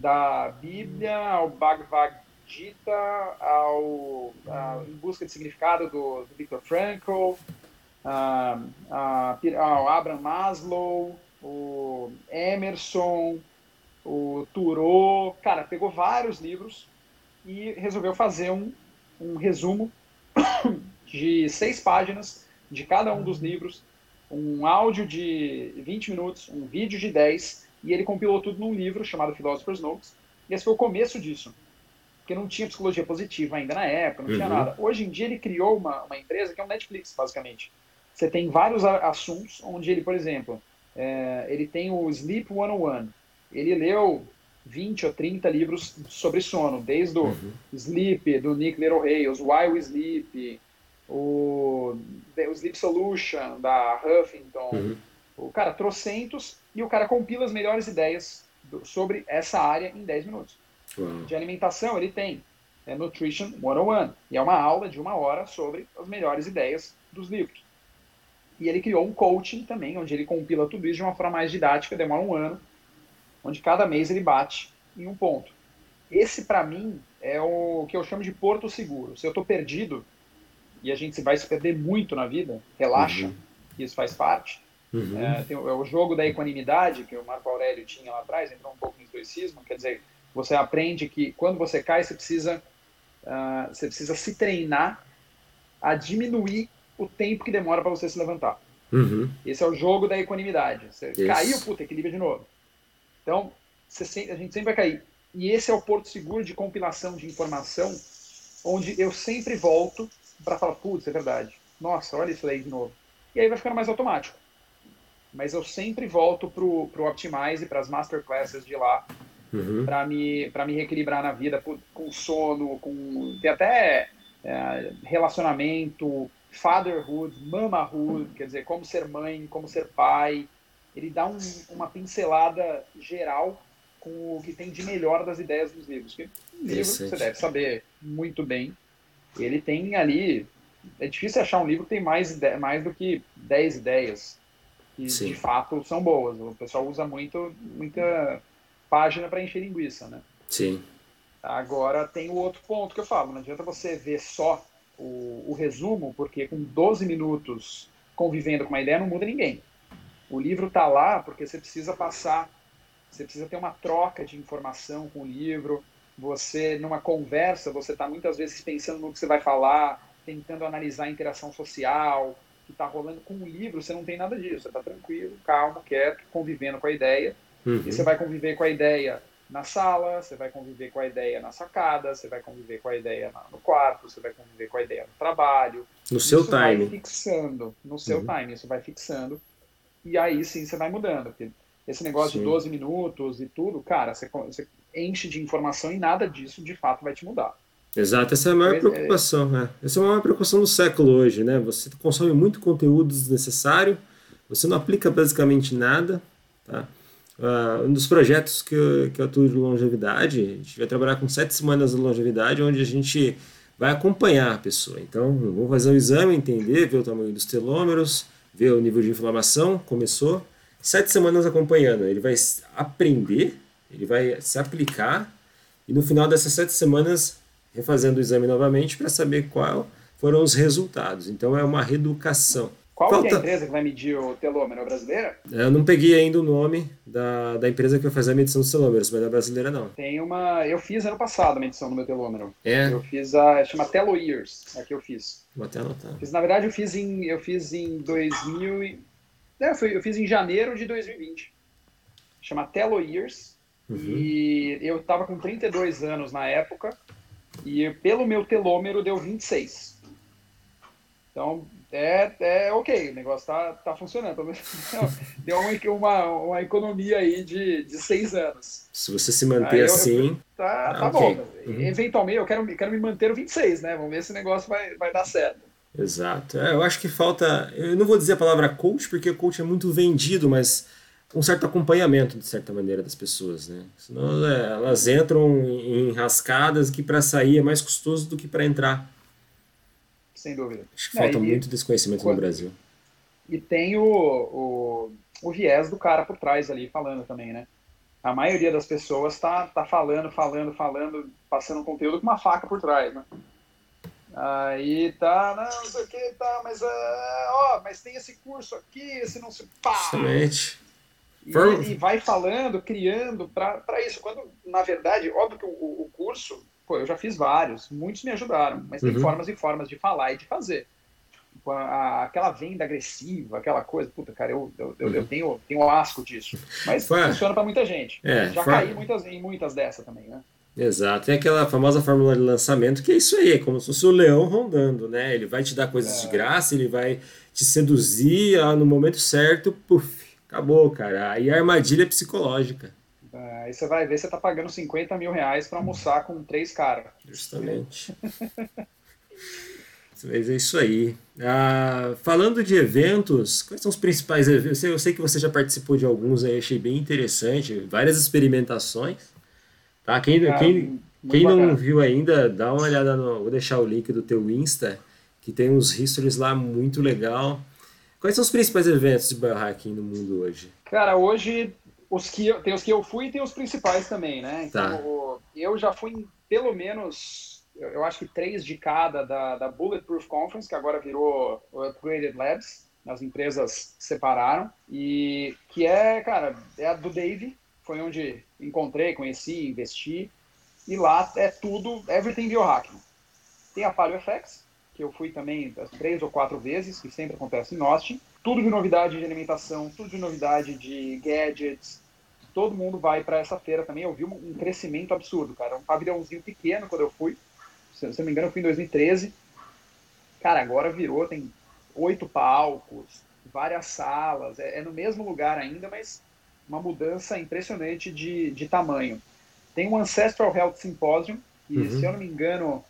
da Bíblia ao Bhagavad Gita, ao, a, Em Busca de Significado do, do Viktor Frankl, a, a, ao Abraham Maslow, o Emerson, o Thoreau, cara, pegou vários livros e resolveu fazer um, um resumo de seis páginas de cada um dos livros, um áudio de 20 minutos, um vídeo de 10, e ele compilou tudo num livro chamado Philosopher's Notes. E esse foi o começo disso. Porque não tinha psicologia positiva ainda na época, não uhum. tinha nada. Hoje em dia ele criou uma, uma empresa que é um Netflix, basicamente. Você tem vários assuntos onde ele, por exemplo, é, ele tem o Sleep 101. Ele leu 20 ou 30 livros sobre sono, desde o uhum. Sleep, do Nick Little Hales, Why We Sleep, o, o Sleep Solution, da Huffington. Uhum. O cara, trocentos, e o cara compila as melhores ideias do, sobre essa área em 10 minutos. Uhum. De alimentação, ele tem é Nutrition 101, e é uma aula de uma hora sobre as melhores ideias dos livros. E ele criou um coaching também, onde ele compila tudo isso de uma forma mais didática, demora um ano, onde cada mês ele bate em um ponto. Esse, para mim, é o que eu chamo de porto seguro. Se eu estou perdido, e a gente vai se perder muito na vida, relaxa, uhum. isso faz parte. Uhum. É, tem, é o jogo da equanimidade que o Marco Aurélio tinha lá atrás, entrou um pouco no estoicismo, quer dizer, você aprende que quando você cai, você precisa, uh, você precisa se treinar a diminuir o tempo que demora para você se levantar. Uhum. Esse é o jogo da equanimidade. Você isso. caiu, puta, equilibra de novo. Então, você, a gente sempre vai cair. E esse é o porto seguro de compilação de informação, onde eu sempre volto para falar, putz, é verdade. Nossa, olha isso aí de novo. E aí vai ficando mais automático. Mas eu sempre volto pro, pro Optimize, para as masterclasses de lá, uhum. para me, me reequilibrar na vida, com sono, com. Tem até é, relacionamento, fatherhood, mamahood, quer dizer, como ser mãe, como ser pai. Ele dá um, uma pincelada geral com o que tem de melhor das ideias dos livros. Que livro você deve saber muito bem ele tem ali. É difícil achar um livro que tem mais, mais do que 10 ideias que Sim. de fato são boas. O pessoal usa muito, muita página para encher linguiça, né? Sim. Agora tem o outro ponto que eu falo, não adianta você ver só o, o resumo, porque com 12 minutos convivendo com uma ideia não muda ninguém. O livro está lá porque você precisa passar, você precisa ter uma troca de informação com o livro. Você, numa conversa, você está muitas vezes pensando no que você vai falar, tentando analisar a interação social que está rolando. Com o livro, você não tem nada disso. Você está tranquilo, calmo, quieto, convivendo com a ideia. Uhum. E você vai conviver com a ideia na sala, você vai conviver com a ideia na sacada, você vai conviver com a ideia no quarto, você vai conviver com a ideia no trabalho. No isso seu time. Vai fixando, no seu uhum. time, isso vai fixando. E aí sim você vai mudando. Porque esse negócio sim. de 12 minutos e tudo, cara, você, você, enche de informação e nada disso de fato vai te mudar. Exato, essa é a maior Mas, preocupação, é... né? Essa é a maior preocupação do século hoje, né? Você consome muito conteúdo desnecessário, você não aplica basicamente nada, tá? Uh, um dos projetos que eu, que eu atuo de longevidade, a gente vai trabalhar com sete semanas de longevidade, onde a gente vai acompanhar a pessoa. Então, vamos fazer um exame, entender, ver o tamanho dos telômeros, ver o nível de inflamação, começou. Sete semanas acompanhando, ele vai aprender, ele vai se aplicar, e no final dessas sete semanas, refazendo o exame novamente para saber qual foram os resultados. Então, é uma reeducação. Qual Falta... é a empresa que vai medir o telômero? A brasileira? Eu não peguei ainda o nome da, da empresa que vai fazer a medição dos telômeros, mas a brasileira não. Tem uma. Eu fiz ano passado a medição do meu telômero. É. Eu fiz a. chama Telo Years, é a que eu fiz. Vou até anotar. Fiz, na verdade, eu fiz em. Eu fiz em 2000. E... É, foi, eu fiz em janeiro de 2020. Chama Telo Years. Uhum. E eu tava com 32 anos na época. E pelo meu telômero deu 26. Então, é, é ok, o negócio tá, tá funcionando. Deu uma, uma, economia aí de, de seis anos. Se você se manter assim. Eu, tá, tá okay. bom. Uhum. Eventualmente, eu quero, quero me manter no 26, né? Vamos ver se o negócio vai, vai dar certo. Exato. É, eu acho que falta. Eu não vou dizer a palavra coach, porque coach é muito vendido, mas um certo acompanhamento, de certa maneira, das pessoas, né? Senão é, elas entram em rascadas que para sair é mais custoso do que para entrar sem dúvida. Acho que falta é, muito desconhecimento no Brasil. E tem o, o, o, viés do cara por trás ali falando também, né? A maioria das pessoas tá, tá falando, falando, falando, passando conteúdo com uma faca por trás, né? Aí tá, não, não sei o que, tá, mas, uh, ó, mas tem esse curso aqui, esse não se pá. Exatamente. E, e, vai falando, criando para isso. Quando, na verdade, óbvio que o, o curso pô, eu já fiz vários, muitos me ajudaram, mas tem uhum. formas e formas de falar e de fazer. Tipo, a, aquela venda agressiva, aquela coisa, puta, cara, eu, eu, uhum. eu tenho, tenho asco disso. Mas funciona para muita gente. É, já caí muitas, em muitas dessas também, né? Exato, tem aquela famosa fórmula de lançamento que é isso aí, é como se fosse o leão rondando, né? Ele vai te dar coisas é. de graça, ele vai te seduzir ah, no momento certo, puf, acabou, cara. Aí a armadilha é psicológica. É, aí você vai ver, você tá pagando 50 mil reais para almoçar com três caras. Justamente. Mas é isso aí. Ah, falando de eventos, quais são os principais eventos? Eu sei que você já participou de alguns aí, achei bem interessante, várias experimentações. Tá? Quem, ah, quem, quem não viu ainda, dá uma olhada no. Vou deixar o link do teu Insta, que tem uns histories lá muito legal. Quais são os principais eventos de biohacking no mundo hoje? Cara, hoje os que tem os que eu fui e tem os principais também, né? Então, tá. eu já fui em pelo menos, eu acho que três de cada da, da Bulletproof Conference, que agora virou o Upgraded Labs, as empresas separaram, e que é, cara, é a do Dave, foi onde encontrei, conheci, investi, e lá é tudo, everything biohacking. Tem a Paleo FX, que eu fui também três ou quatro vezes, que sempre acontece em Austin, tudo de novidade de alimentação, tudo de novidade de gadgets. Todo mundo vai para essa feira também. Eu vi um crescimento absurdo, cara. Um pavilhãozinho pequeno quando eu fui. Se eu não me engano, eu fui em 2013. Cara, agora virou, tem oito palcos, várias salas. É, é no mesmo lugar ainda, mas uma mudança impressionante de, de tamanho. Tem o Ancestral Health Symposium, e uhum. se eu não me engano,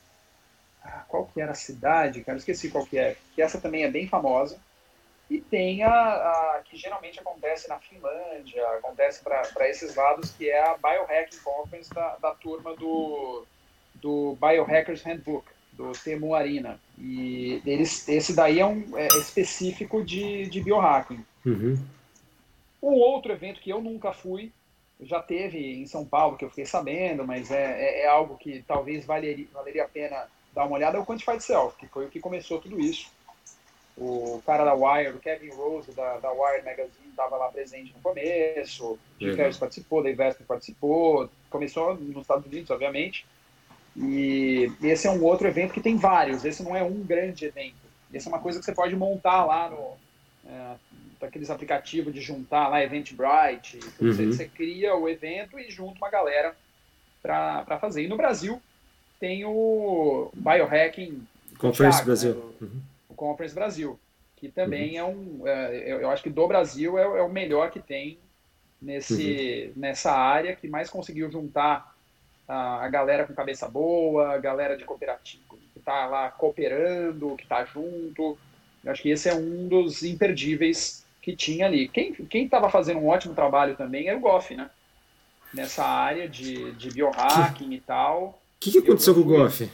ah, qual que era a cidade, cara? Eu esqueci qual que é. Que essa também é bem famosa e tem a, a, que geralmente acontece na Finlândia, acontece para esses lados, que é a Biohacking Conference da, da turma do, do Biohackers Handbook, do Temu Arina. E eles, esse daí é, um, é específico de, de biohacking. Uhum. Um outro evento que eu nunca fui, já teve em São Paulo, que eu fiquei sabendo, mas é, é, é algo que talvez valeria, valeria a pena dar uma olhada, é o Quantified Self, que foi o que começou tudo isso. O cara da Wire, o Kevin Rose, da, da Wire Magazine, estava lá presente no começo, o Ferriss participou, da Investor participou, começou nos Estados Unidos, obviamente. E esse é um outro evento que tem vários, esse não é um grande evento. Esse é uma coisa que você pode montar lá no, é, aqueles aplicativos de juntar lá Eventbrite. Uhum. Você, você, cria o evento e junta uma galera para fazer. E no Brasil tem o Biohacking Conference Thiago, Brasil. Né, uhum. O Conference Brasil, que também uhum. é um. É, eu acho que do Brasil é, é o melhor que tem nesse, uhum. nessa área, que mais conseguiu juntar a, a galera com cabeça boa, a galera de cooperativa, que está lá cooperando, que está junto. Eu acho que esse é um dos imperdíveis que tinha ali. Quem estava fazendo um ótimo trabalho também era o Goff, né? Nessa área de, de biohacking e tal. O que, que, aconteceu com o Goff?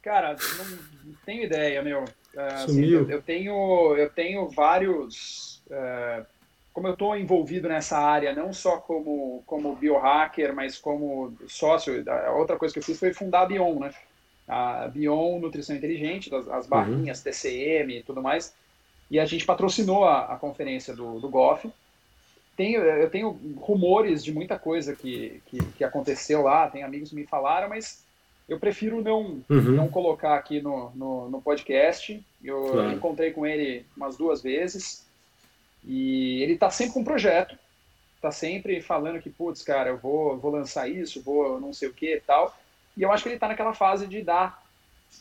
Cara, não, tenho ideia, meu. Uh, assim, eu, eu, tenho, eu tenho vários. Uh, como eu estou envolvido nessa área, não só como, como biohacker, mas como sócio, a outra coisa que eu fiz foi fundar a Bion, né? A Bion Nutrição Inteligente, as, as barrinhas, uhum. TCM e tudo mais e a gente patrocinou a, a conferência do, do GOF. Tenho, eu tenho rumores de muita coisa que, que, que, aconteceu lá, tem amigos que me falaram, mas eu prefiro não, uhum. não colocar aqui no, no, no podcast. Eu claro. encontrei com ele umas duas vezes e ele está sempre com um projeto, está sempre falando que, putz, cara, eu vou, vou lançar isso, vou não sei o que e tal. E eu acho que ele está naquela fase de dar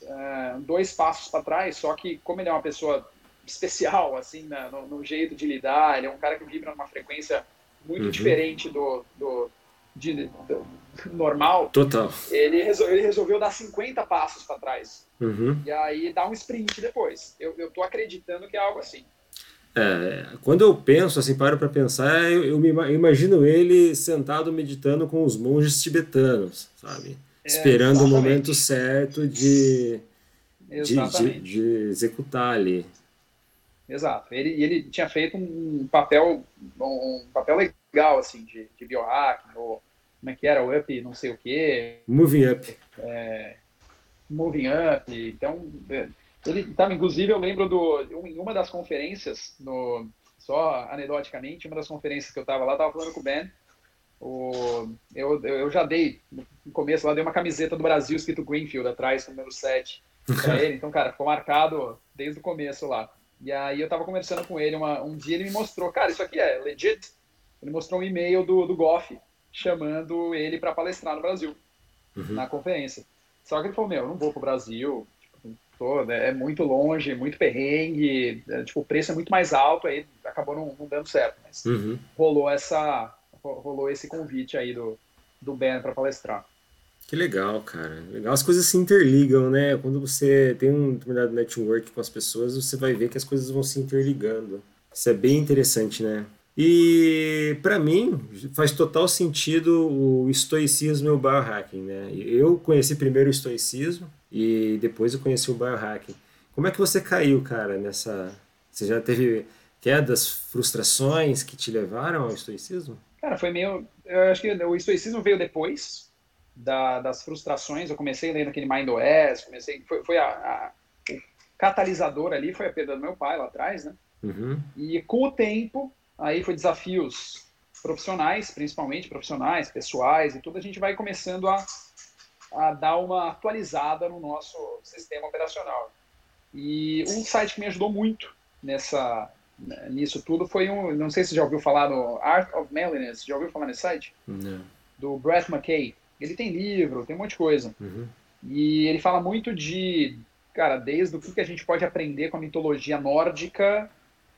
uh, dois passos para trás, só que como ele é uma pessoa especial, assim, na, no, no, jeito de lidar. Ele é um cara que vibra numa frequência muito uhum. diferente do, do, de, do, normal. Total. Ele, resol, ele resolveu dar 50 passos para trás. Uhum. E aí dar um sprint depois. Eu, eu tô acreditando que é algo assim. É, quando eu penso, assim, paro para pensar, eu, eu, me imagino ele sentado meditando com os monges tibetanos, sabe? É, Esperando o momento certo de, de, de, de executar ali. Exato. Ele, ele tinha feito um papel, um papel legal, assim, de, de biohacking, ou como é que era, o Up, não sei o quê. Moving Up. É, moving Up. Então, é, ele estava, inclusive, eu lembro do, em uma das conferências, no, só anedoticamente, uma das conferências que eu estava lá, estava falando com o Ben, o, eu, eu já dei, no começo lá, dei uma camiseta do Brasil escrito Greenfield atrás, número 7 para ele. Então, cara, ficou marcado desde o começo lá. E aí eu tava conversando com ele uma, um dia, ele me mostrou, cara, isso aqui é legit. Ele mostrou um e-mail do, do Goff chamando ele para palestrar no Brasil, uhum. na conferência. Só que ele falou, meu, eu não vou pro Brasil, tipo, tô, né, é muito longe, muito perrengue, é, tipo, o preço é muito mais alto, aí acabou não, não dando certo. Mas uhum. rolou essa rolou esse convite aí do, do Ben para palestrar. Que legal, cara. Legal, as coisas se interligam, né? Quando você tem um determinado network com as pessoas, você vai ver que as coisas vão se interligando. Isso é bem interessante, né? E para mim faz total sentido o estoicismo e o biohacking, né? Eu conheci primeiro o estoicismo e depois eu conheci o biohacking. Como é que você caiu, cara, nessa você já teve quedas, frustrações que te levaram ao estoicismo? Cara, foi meio, eu acho que o estoicismo veio depois, da, das frustrações. Eu comecei lendo aquele Mind OS, comecei, foi, foi a, a, o catalisador ali, foi a perda do meu pai lá atrás, né? Uhum. E com o tempo, aí foi desafios profissionais, principalmente profissionais, pessoais e tudo, a gente vai começando a, a dar uma atualizada no nosso sistema operacional. E um site que me ajudou muito nessa nisso tudo foi um, não sei se você já ouviu falar no Art of Manliness, já ouviu falar nesse site? Não. Do Brett McKay. Ele tem livro, tem um monte de coisa. Uhum. E ele fala muito de, cara, desde o que a gente pode aprender com a mitologia nórdica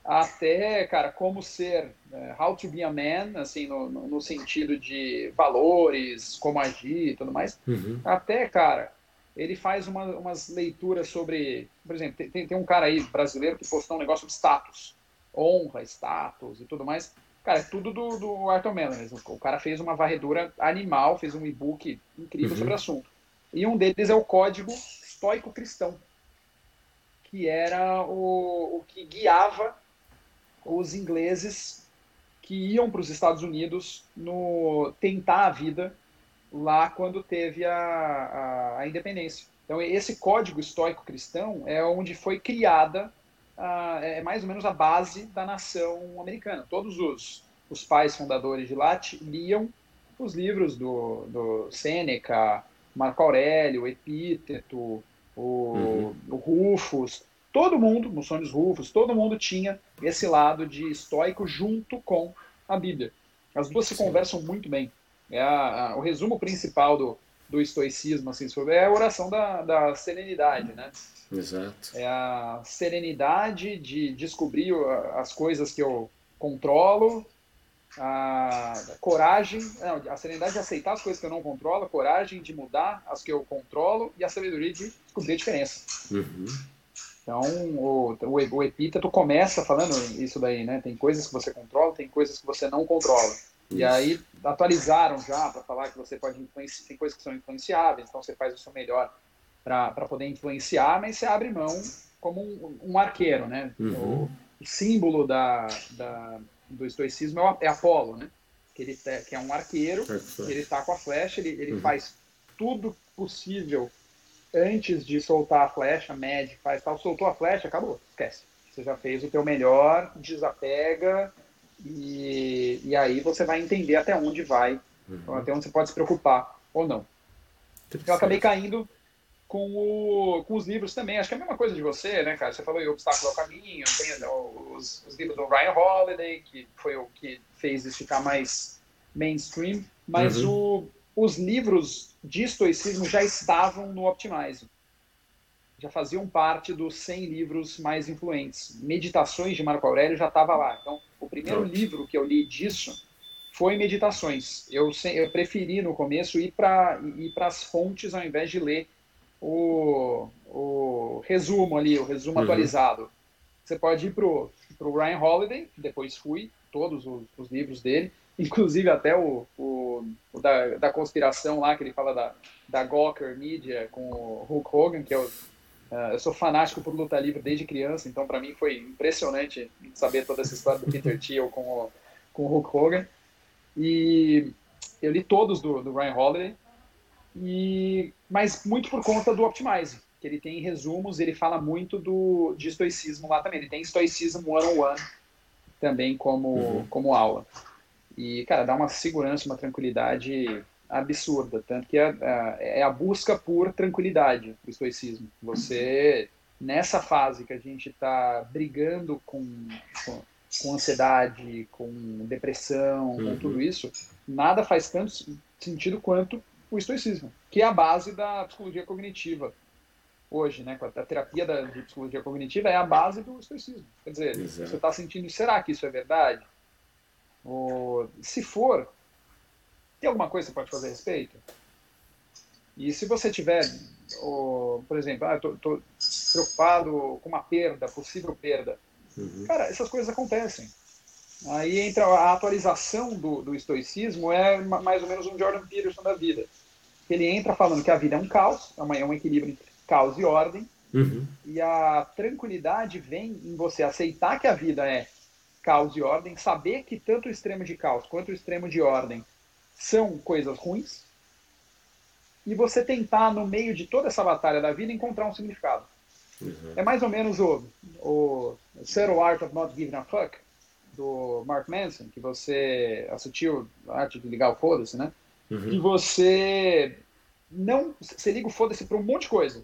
até, cara, como ser, uh, how to be a man, assim, no, no, no, sentido de valores, como agir e tudo mais. Uhum. Até, cara, ele faz uma, umas leituras sobre, por exemplo, tem, tem um cara aí brasileiro que postou um negócio sobre status, honra, status e tudo mais. Cara, é tudo do, do Arthur Mellon. O cara fez uma varredura animal, fez um e-book incrível uhum. sobre o assunto. E um deles é o Código Estoico Cristão, que era o, o que guiava os ingleses que iam para os Estados Unidos no tentar a vida lá quando teve a, a, a independência. Então, esse código estoico cristão é onde foi criada, a, é mais ou menos a base da nação americana. Todos os, os pais fundadores de lá liam os livros do, do Sêneca, Marco Aurélio, Epíteto, o, uhum. o Rufus, todo mundo, Musonius Rufus, todo mundo tinha esse lado de estoico junto com a Bíblia. As duas se conversam muito bem. É a, a, o resumo principal do, do estoicismo, assim, é a oração da, da serenidade, né? Exato. É a serenidade de descobrir as coisas que eu controlo, a coragem, não, a serenidade de aceitar as coisas que eu não controlo, a coragem de mudar as que eu controlo e a sabedoria de descobrir a diferença. Uhum. Então, o, o, o epíteto começa falando isso daí, né? Tem coisas que você controla, tem coisas que você não controla. Isso. E aí atualizaram já para falar que você pode influenciar, tem coisas que são influenciáveis, então você faz o seu melhor para poder influenciar, mas você abre mão como um, um arqueiro, né? Uhum. O, símbolo da, da, do estoicismo é, é Apolo, né? Que, ele, que é um arqueiro, ele está com a flecha, ele, ele uhum. faz tudo possível antes de soltar a flecha, mede, faz tal, soltou a flecha, acabou, esquece. Você já fez o teu melhor, desapega e, e aí você vai entender até onde vai, uhum. até onde você pode se preocupar ou não. Eu acabei caindo com, o, com os livros também. Acho que é a mesma coisa de você, né, cara? Você falou em Obstáculo ao Caminho, tem os, os livros do Ryan Holiday, que foi o que fez isso ficar mais mainstream, mas uhum. o, os livros de estoicismo já estavam no Optimize. Já faziam parte dos 100 livros mais influentes. Meditações de Marco Aurélio já estava lá. Então, o primeiro livro que eu li disso foi Meditações. Eu, eu preferi no começo ir para ir as fontes ao invés de ler o, o resumo ali, o resumo uhum. atualizado. Você pode ir pro, pro Ryan Holiday, que depois fui, todos os, os livros dele, inclusive até o, o, o, da, da conspiração lá, que ele fala da, da Gawker Media com o Hulk Hogan, que eu, uh, eu sou fanático por luta livre desde criança, então para mim foi impressionante saber toda essa história do Peter Thiel com o, com o Hulk Hogan. E eu li todos do, do Ryan Holiday, e, mas muito por conta do Optimize, que ele tem resumos, ele fala muito do, de estoicismo lá também. Ele tem estoicismo one-on-one também como, uhum. como aula. E, cara, dá uma segurança, uma tranquilidade absurda. Tanto que é, é, a busca por tranquilidade, o estoicismo. Você, nessa fase que a gente está brigando com, com, com, ansiedade, com depressão, uhum. com tudo isso, nada faz tanto sentido quanto o estoicismo, que é a base da psicologia cognitiva hoje, né? A terapia da, de psicologia cognitiva é a base do estoicismo. Quer dizer, Exato. você está sentindo, será que isso é verdade? Ou, se for, tem alguma coisa que você pode fazer a respeito? E se você tiver, ou, por exemplo, ah, tô preocupado com uma perda, possível perda, uhum. cara, essas coisas acontecem. Aí entra a atualização do, do estoicismo, é mais ou menos um Jordan Peterson da vida ele entra falando que a vida é um caos, é, uma, é um equilíbrio entre caos e ordem, uhum. e a tranquilidade vem em você aceitar que a vida é caos e ordem, saber que tanto o extremo de caos quanto o extremo de ordem são coisas ruins, e você tentar, no meio de toda essa batalha da vida, encontrar um significado. Uhum. É mais ou menos o, o Subtle Art of Not Giving a Fuck, do Mark Manson, que você assistiu a arte de ligar o foda-se, né? Uhum. E você não. Você liga o foda-se para um monte de coisa.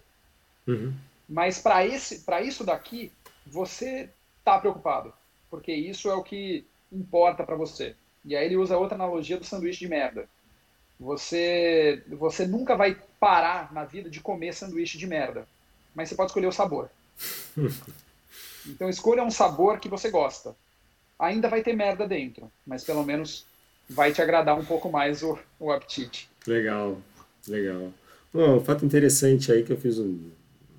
Uhum. Mas para esse, para isso daqui, você tá preocupado, porque isso é o que importa para você. E aí ele usa outra analogia do sanduíche de merda. Você, você nunca vai parar na vida de comer sanduíche de merda, mas você pode escolher o sabor. então escolha um sabor que você gosta. Ainda vai ter merda dentro, mas pelo menos vai te agradar um pouco mais o, o apetite. Legal, legal. Bom, um fato interessante aí que eu fiz um,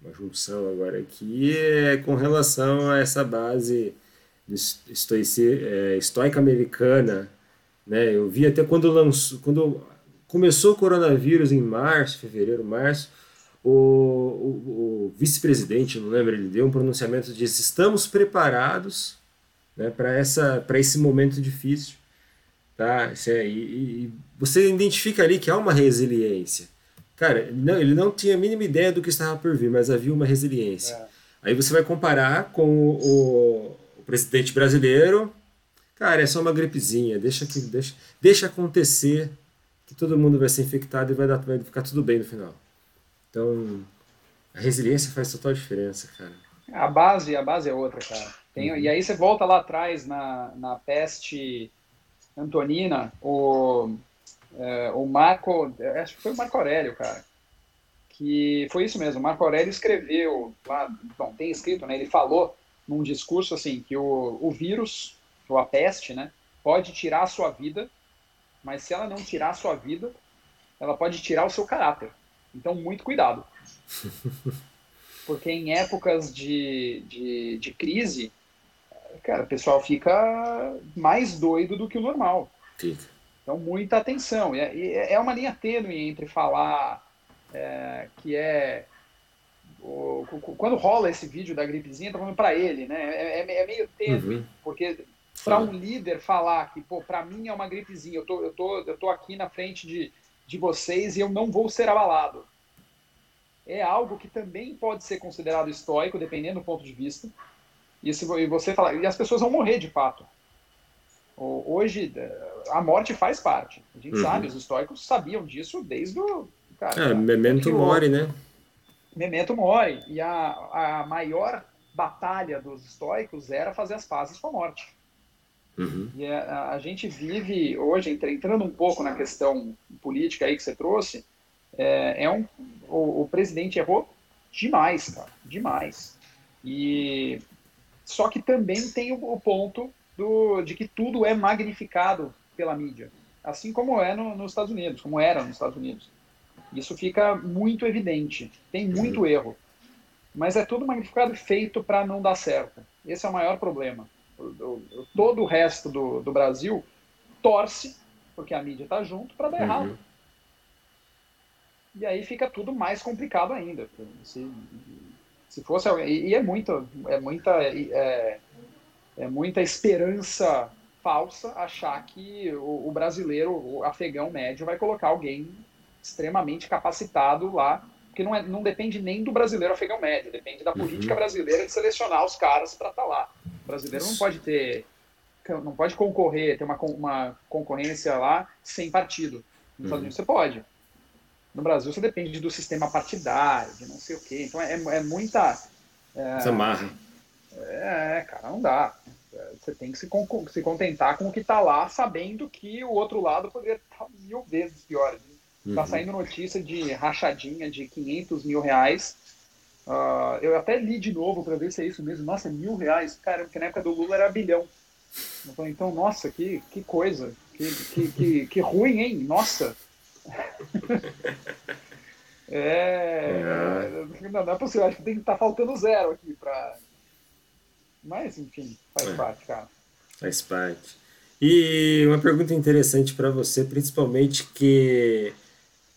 uma junção agora aqui é com relação a essa base estoici, é, estoica americana. Né? Eu vi até quando, lançou, quando começou o coronavírus em março, fevereiro, março, o, o, o vice-presidente, não lembro, ele deu um pronunciamento disse estamos preparados né, para esse momento difícil Tá? E, e você identifica ali que há uma resiliência. Cara, ele não, ele não tinha a mínima ideia do que estava por vir, mas havia uma resiliência. É. Aí você vai comparar com o, presidente brasileiro. Cara, é só uma gripezinha, deixa, que, deixa, deixa acontecer que todo mundo vai ser infectado e vai, dar, vai ficar tudo bem no final. Então, a resiliência faz total diferença, cara. A base, a base é outra, cara. Tem, uhum. E aí você volta lá atrás na, na peste Antonina, o, é, o Marco, acho que foi o Marco Aurélio, cara, que foi isso mesmo, o Marco Aurélio escreveu, lá, bom, tem escrito, né, ele falou num discurso assim, que o, o vírus, ou a peste, né, pode tirar a sua vida, mas se ela não tirar a sua vida, ela pode tirar o seu caráter. Então, muito cuidado. Porque em épocas de, de, de crise, cara, o pessoal fica mais doido do que o normal. Fica. Então, muita atenção. E é uma linha tênue entre falar é, que é. O, quando rola esse vídeo da gripezinha, tá falando para ele, né? É, é, é meio tênue, uhum. porque para um líder falar que, pô, para mim é uma gripezinha, eu tô, eu tô, eu tô aqui na frente de, de vocês e eu não vou ser abalado. É algo que também pode ser considerado estoico, dependendo do ponto de vista. E se você falar, e as pessoas vão morrer de fato. Hoje, a morte faz parte. A gente uhum. sabe, os estoicos sabiam disso desde o. Cara, é, memento mori, né? Memento mori. E a, a maior batalha dos estoicos era fazer as pazes com a morte. Uhum. E a, a, gente vive hoje, entrando um pouco na questão política aí que você trouxe, é, é um, o, o presidente errou demais, cara, demais. E só que também tem o, o ponto do, de que tudo é magnificado pela mídia, assim como é no, nos Estados Unidos, como era nos Estados Unidos. Isso fica muito evidente, tem muito uhum. erro, mas é tudo magnificado feito para não dar certo. Esse é o maior problema. Todo o resto do, do Brasil torce, porque a mídia está junto, para dar uhum. errado. E aí fica tudo mais complicado ainda. Se, se fosse e é muito, é muita, é, é muita esperança falsa achar que o, o, brasileiro, o afegão médio, vai colocar alguém extremamente capacitado lá, porque não, é, não depende nem do brasileiro afegão médio, depende da política uhum. brasileira de selecionar os caras para estar tá lá. O brasileiro não pode ter, não pode concorrer, ter uma, uma concorrência lá sem partido. Nos Estados uhum. Unidos você pode. No Brasil você depende do sistema partidário, de não sei o quê. Então é, é muita. É, Zamarra. É, cara, não dá. Você tem que se, se contentar com o que está lá, sabendo que o outro lado poderia estar tá mil vezes pior. Está uhum. saindo notícia de rachadinha de 500 mil reais. Uh, eu até li de novo para ver se é isso mesmo. Nossa, mil reais. Cara, porque na época do Lula era bilhão. Eu falei, então, nossa, que, que coisa. Que, que, que, que ruim, hein? Nossa. é, é. Não, não é possível. Acho que tem que estar tá faltando zero aqui para mas, enfim, faz é. parte, cara. Faz parte. E uma pergunta interessante para você, principalmente que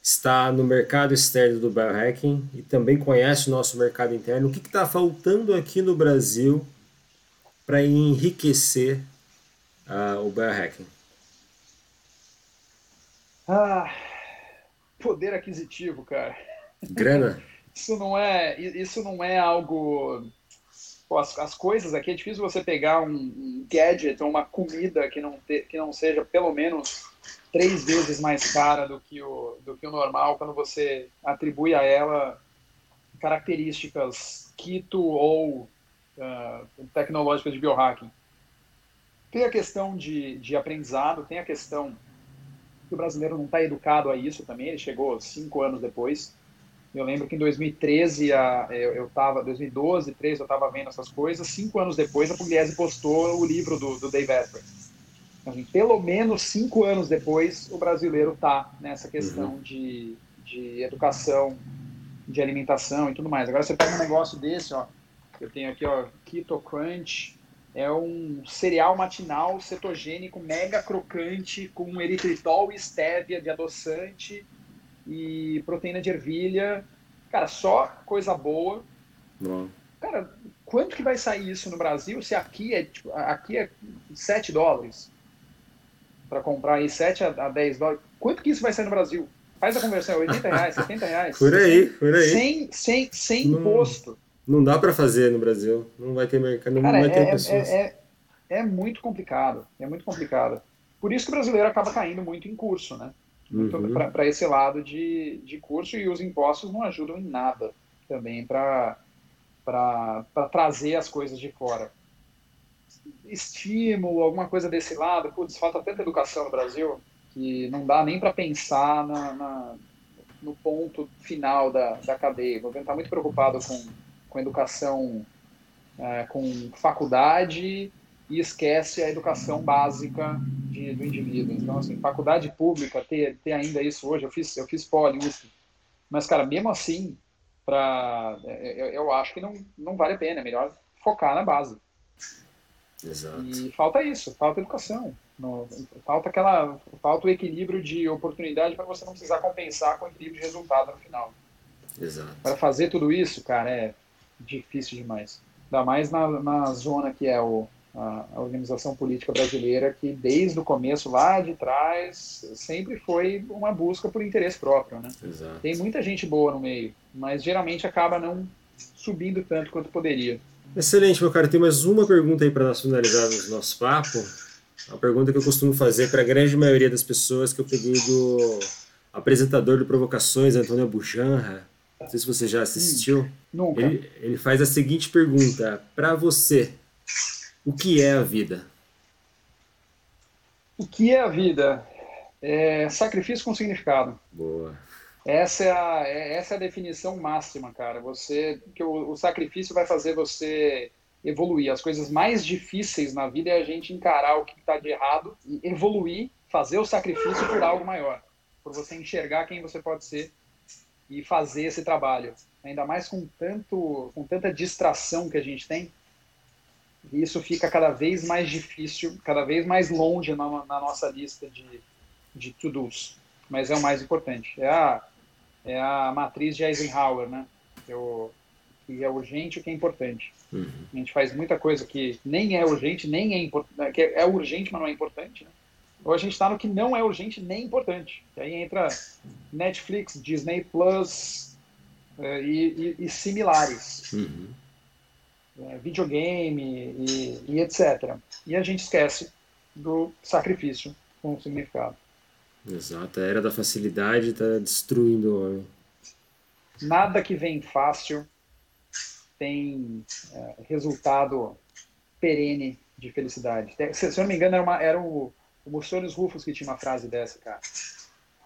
está no mercado externo do biohacking e também conhece o nosso mercado interno. O que está faltando aqui no Brasil para enriquecer uh, o biohacking? Ah, poder aquisitivo, cara. Grana? isso não é, isso não é algo pô, as, as coisas aqui, é difícil você pegar um, um gadget ou uma comida que não, te, que não seja pelo menos três vezes mais cara do que, o, do que o normal quando você atribui a ela características quito ou uh, tecnológicas de biohacking. Tem a questão de, de aprendizado, tem a questão que o brasileiro não está educado a isso também, ele chegou cinco anos depois. Eu lembro que em 2013, a, eu, eu tava, 2012, 2013, eu estava vendo essas coisas. Cinco anos depois, a Pugliese postou o livro do, do Dave Asprey. Assim, pelo menos cinco anos depois, o brasileiro está nessa questão uhum. de, de educação, de alimentação e tudo mais. Agora você pega um negócio desse, ó, eu tenho aqui, ó, Keto Crunch, é um cereal matinal cetogênico mega crocante com eritritol e estévia de adoçante e proteína de ervilha. Cara, só coisa boa. Cara, quanto que vai sair isso no Brasil se aqui é, tipo, aqui é 7 dólares? Para comprar aí 7 a 10 dólares. Quanto que isso vai sair no Brasil? faz a conversão, 80 reais, 70 reais. Por aí, por aí. Sem, sem, sem não, imposto. Não dá para fazer no Brasil. Não vai ter mercado, não Cara, vai ter é, pessoas. É, é, é, muito complicado. É muito complicado. Por isso que o brasileiro acaba caindo muito em curso, né? Uhum. Para esse lado de, de curso e os impostos não ajudam em nada também para trazer as coisas de fora. Estímulo, alguma coisa desse lado, putz, falta tanta educação no Brasil que não dá nem para pensar na, na, no ponto final da, da cadeia. O governo está muito preocupado com, com educação, é, com faculdade e esquece a educação básica de, do indivíduo. Então, assim, faculdade pública, ter, ter ainda isso hoje, eu fiz, eu fiz poli, mas, cara, mesmo assim, pra, eu, é, é, eu acho que não, não vale a pena, é melhor focar na base. Exato. E falta isso, falta educação. No, falta aquela falta o equilíbrio de oportunidade para você não precisar compensar com o equilíbrio de resultado no final. Exato. Para fazer tudo isso, cara, é difícil demais. Ainda mais na, na zona que é o, a, a, organização política brasileira, que desde o começo, lá de trás, sempre foi uma busca por interesse próprio. Né? Exato. Tem muita gente boa no meio, mas geralmente acaba não subindo tanto quanto poderia. Excelente, meu cara. Tem mais uma pergunta aí para nós finalizarmos o nosso papo. Uma pergunta que eu costumo fazer para a grande maioria das pessoas que eu peguei do apresentador do Provocações, Antônio Bujanra. Não sei se você já assistiu. Hum, nunca. Ele, ele faz a seguinte pergunta: para você, o que é a vida? O que é a vida? É sacrifício com significado. Boa. Essa é a, é, essa é a definição máxima, cara. Você que o, o sacrifício vai fazer você evoluir. As coisas mais difíceis na vida é a gente encarar o que está de errado e evoluir, fazer o sacrifício por algo maior, por você enxergar quem você pode ser e fazer esse trabalho. Ainda mais com tanto, com tanta distração que a gente tem, isso fica cada vez mais difícil, cada vez mais longe na, na nossa lista de, de to-dos. Mas é o mais importante. É a, é a matriz de Eisenhower, né? Eu, que é urgente e o que é importante. Uhum. A gente faz muita coisa que nem é urgente, nem é importante, que é urgente, mas não é importante, né? Ou a gente está no que não é urgente nem importante. E aí entra Netflix, Disney Plus é, e, e, e, similares. Uhum. É, videogame e, e etc. E a gente esquece do sacrifício com significado. Exato, a era da facilidade está destruindo o homem. Nada que vem fácil tem é, resultado perene de felicidade. Se, se eu não me engano, era, uma, era o, o Mussolini Rufus que tinha uma frase dessa, cara.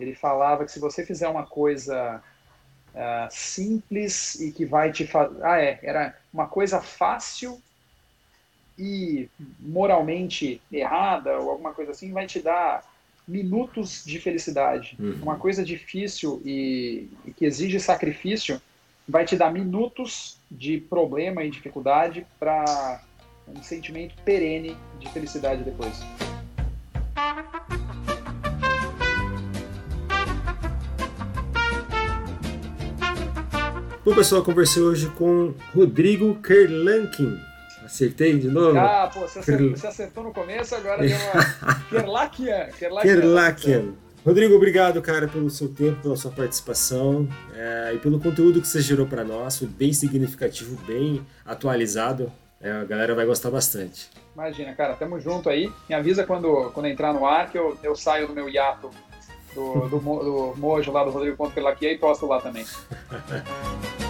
Ele falava que se você fizer uma coisa uh, simples e que vai te fazer. Ah, é, era uma coisa fácil e moralmente errada ou alguma coisa assim, vai te dar minutos de felicidade. Uhum. Uma coisa difícil e, e que exige sacrifício vai te dar minutos de problema e dificuldade para um sentimento perene de felicidade depois. Bom, pessoal, conversei hoje com Rodrigo Kerlankin. Acertei de novo? Ah, pô, você acertou, você acertou no começo, agora deu uma. Kerlakian. Kerlakian. Rodrigo, obrigado, cara, pelo seu tempo, pela sua participação é, e pelo conteúdo que você gerou para nós. Foi bem significativo, bem atualizado. É, a galera vai gostar bastante. Imagina, cara, tamo junto aí. Me avisa quando, quando entrar no ar que eu, eu saio do meu hiato do, do, do, do Mojo lá do Rodrigo Ponto pela aqui e posto lá também.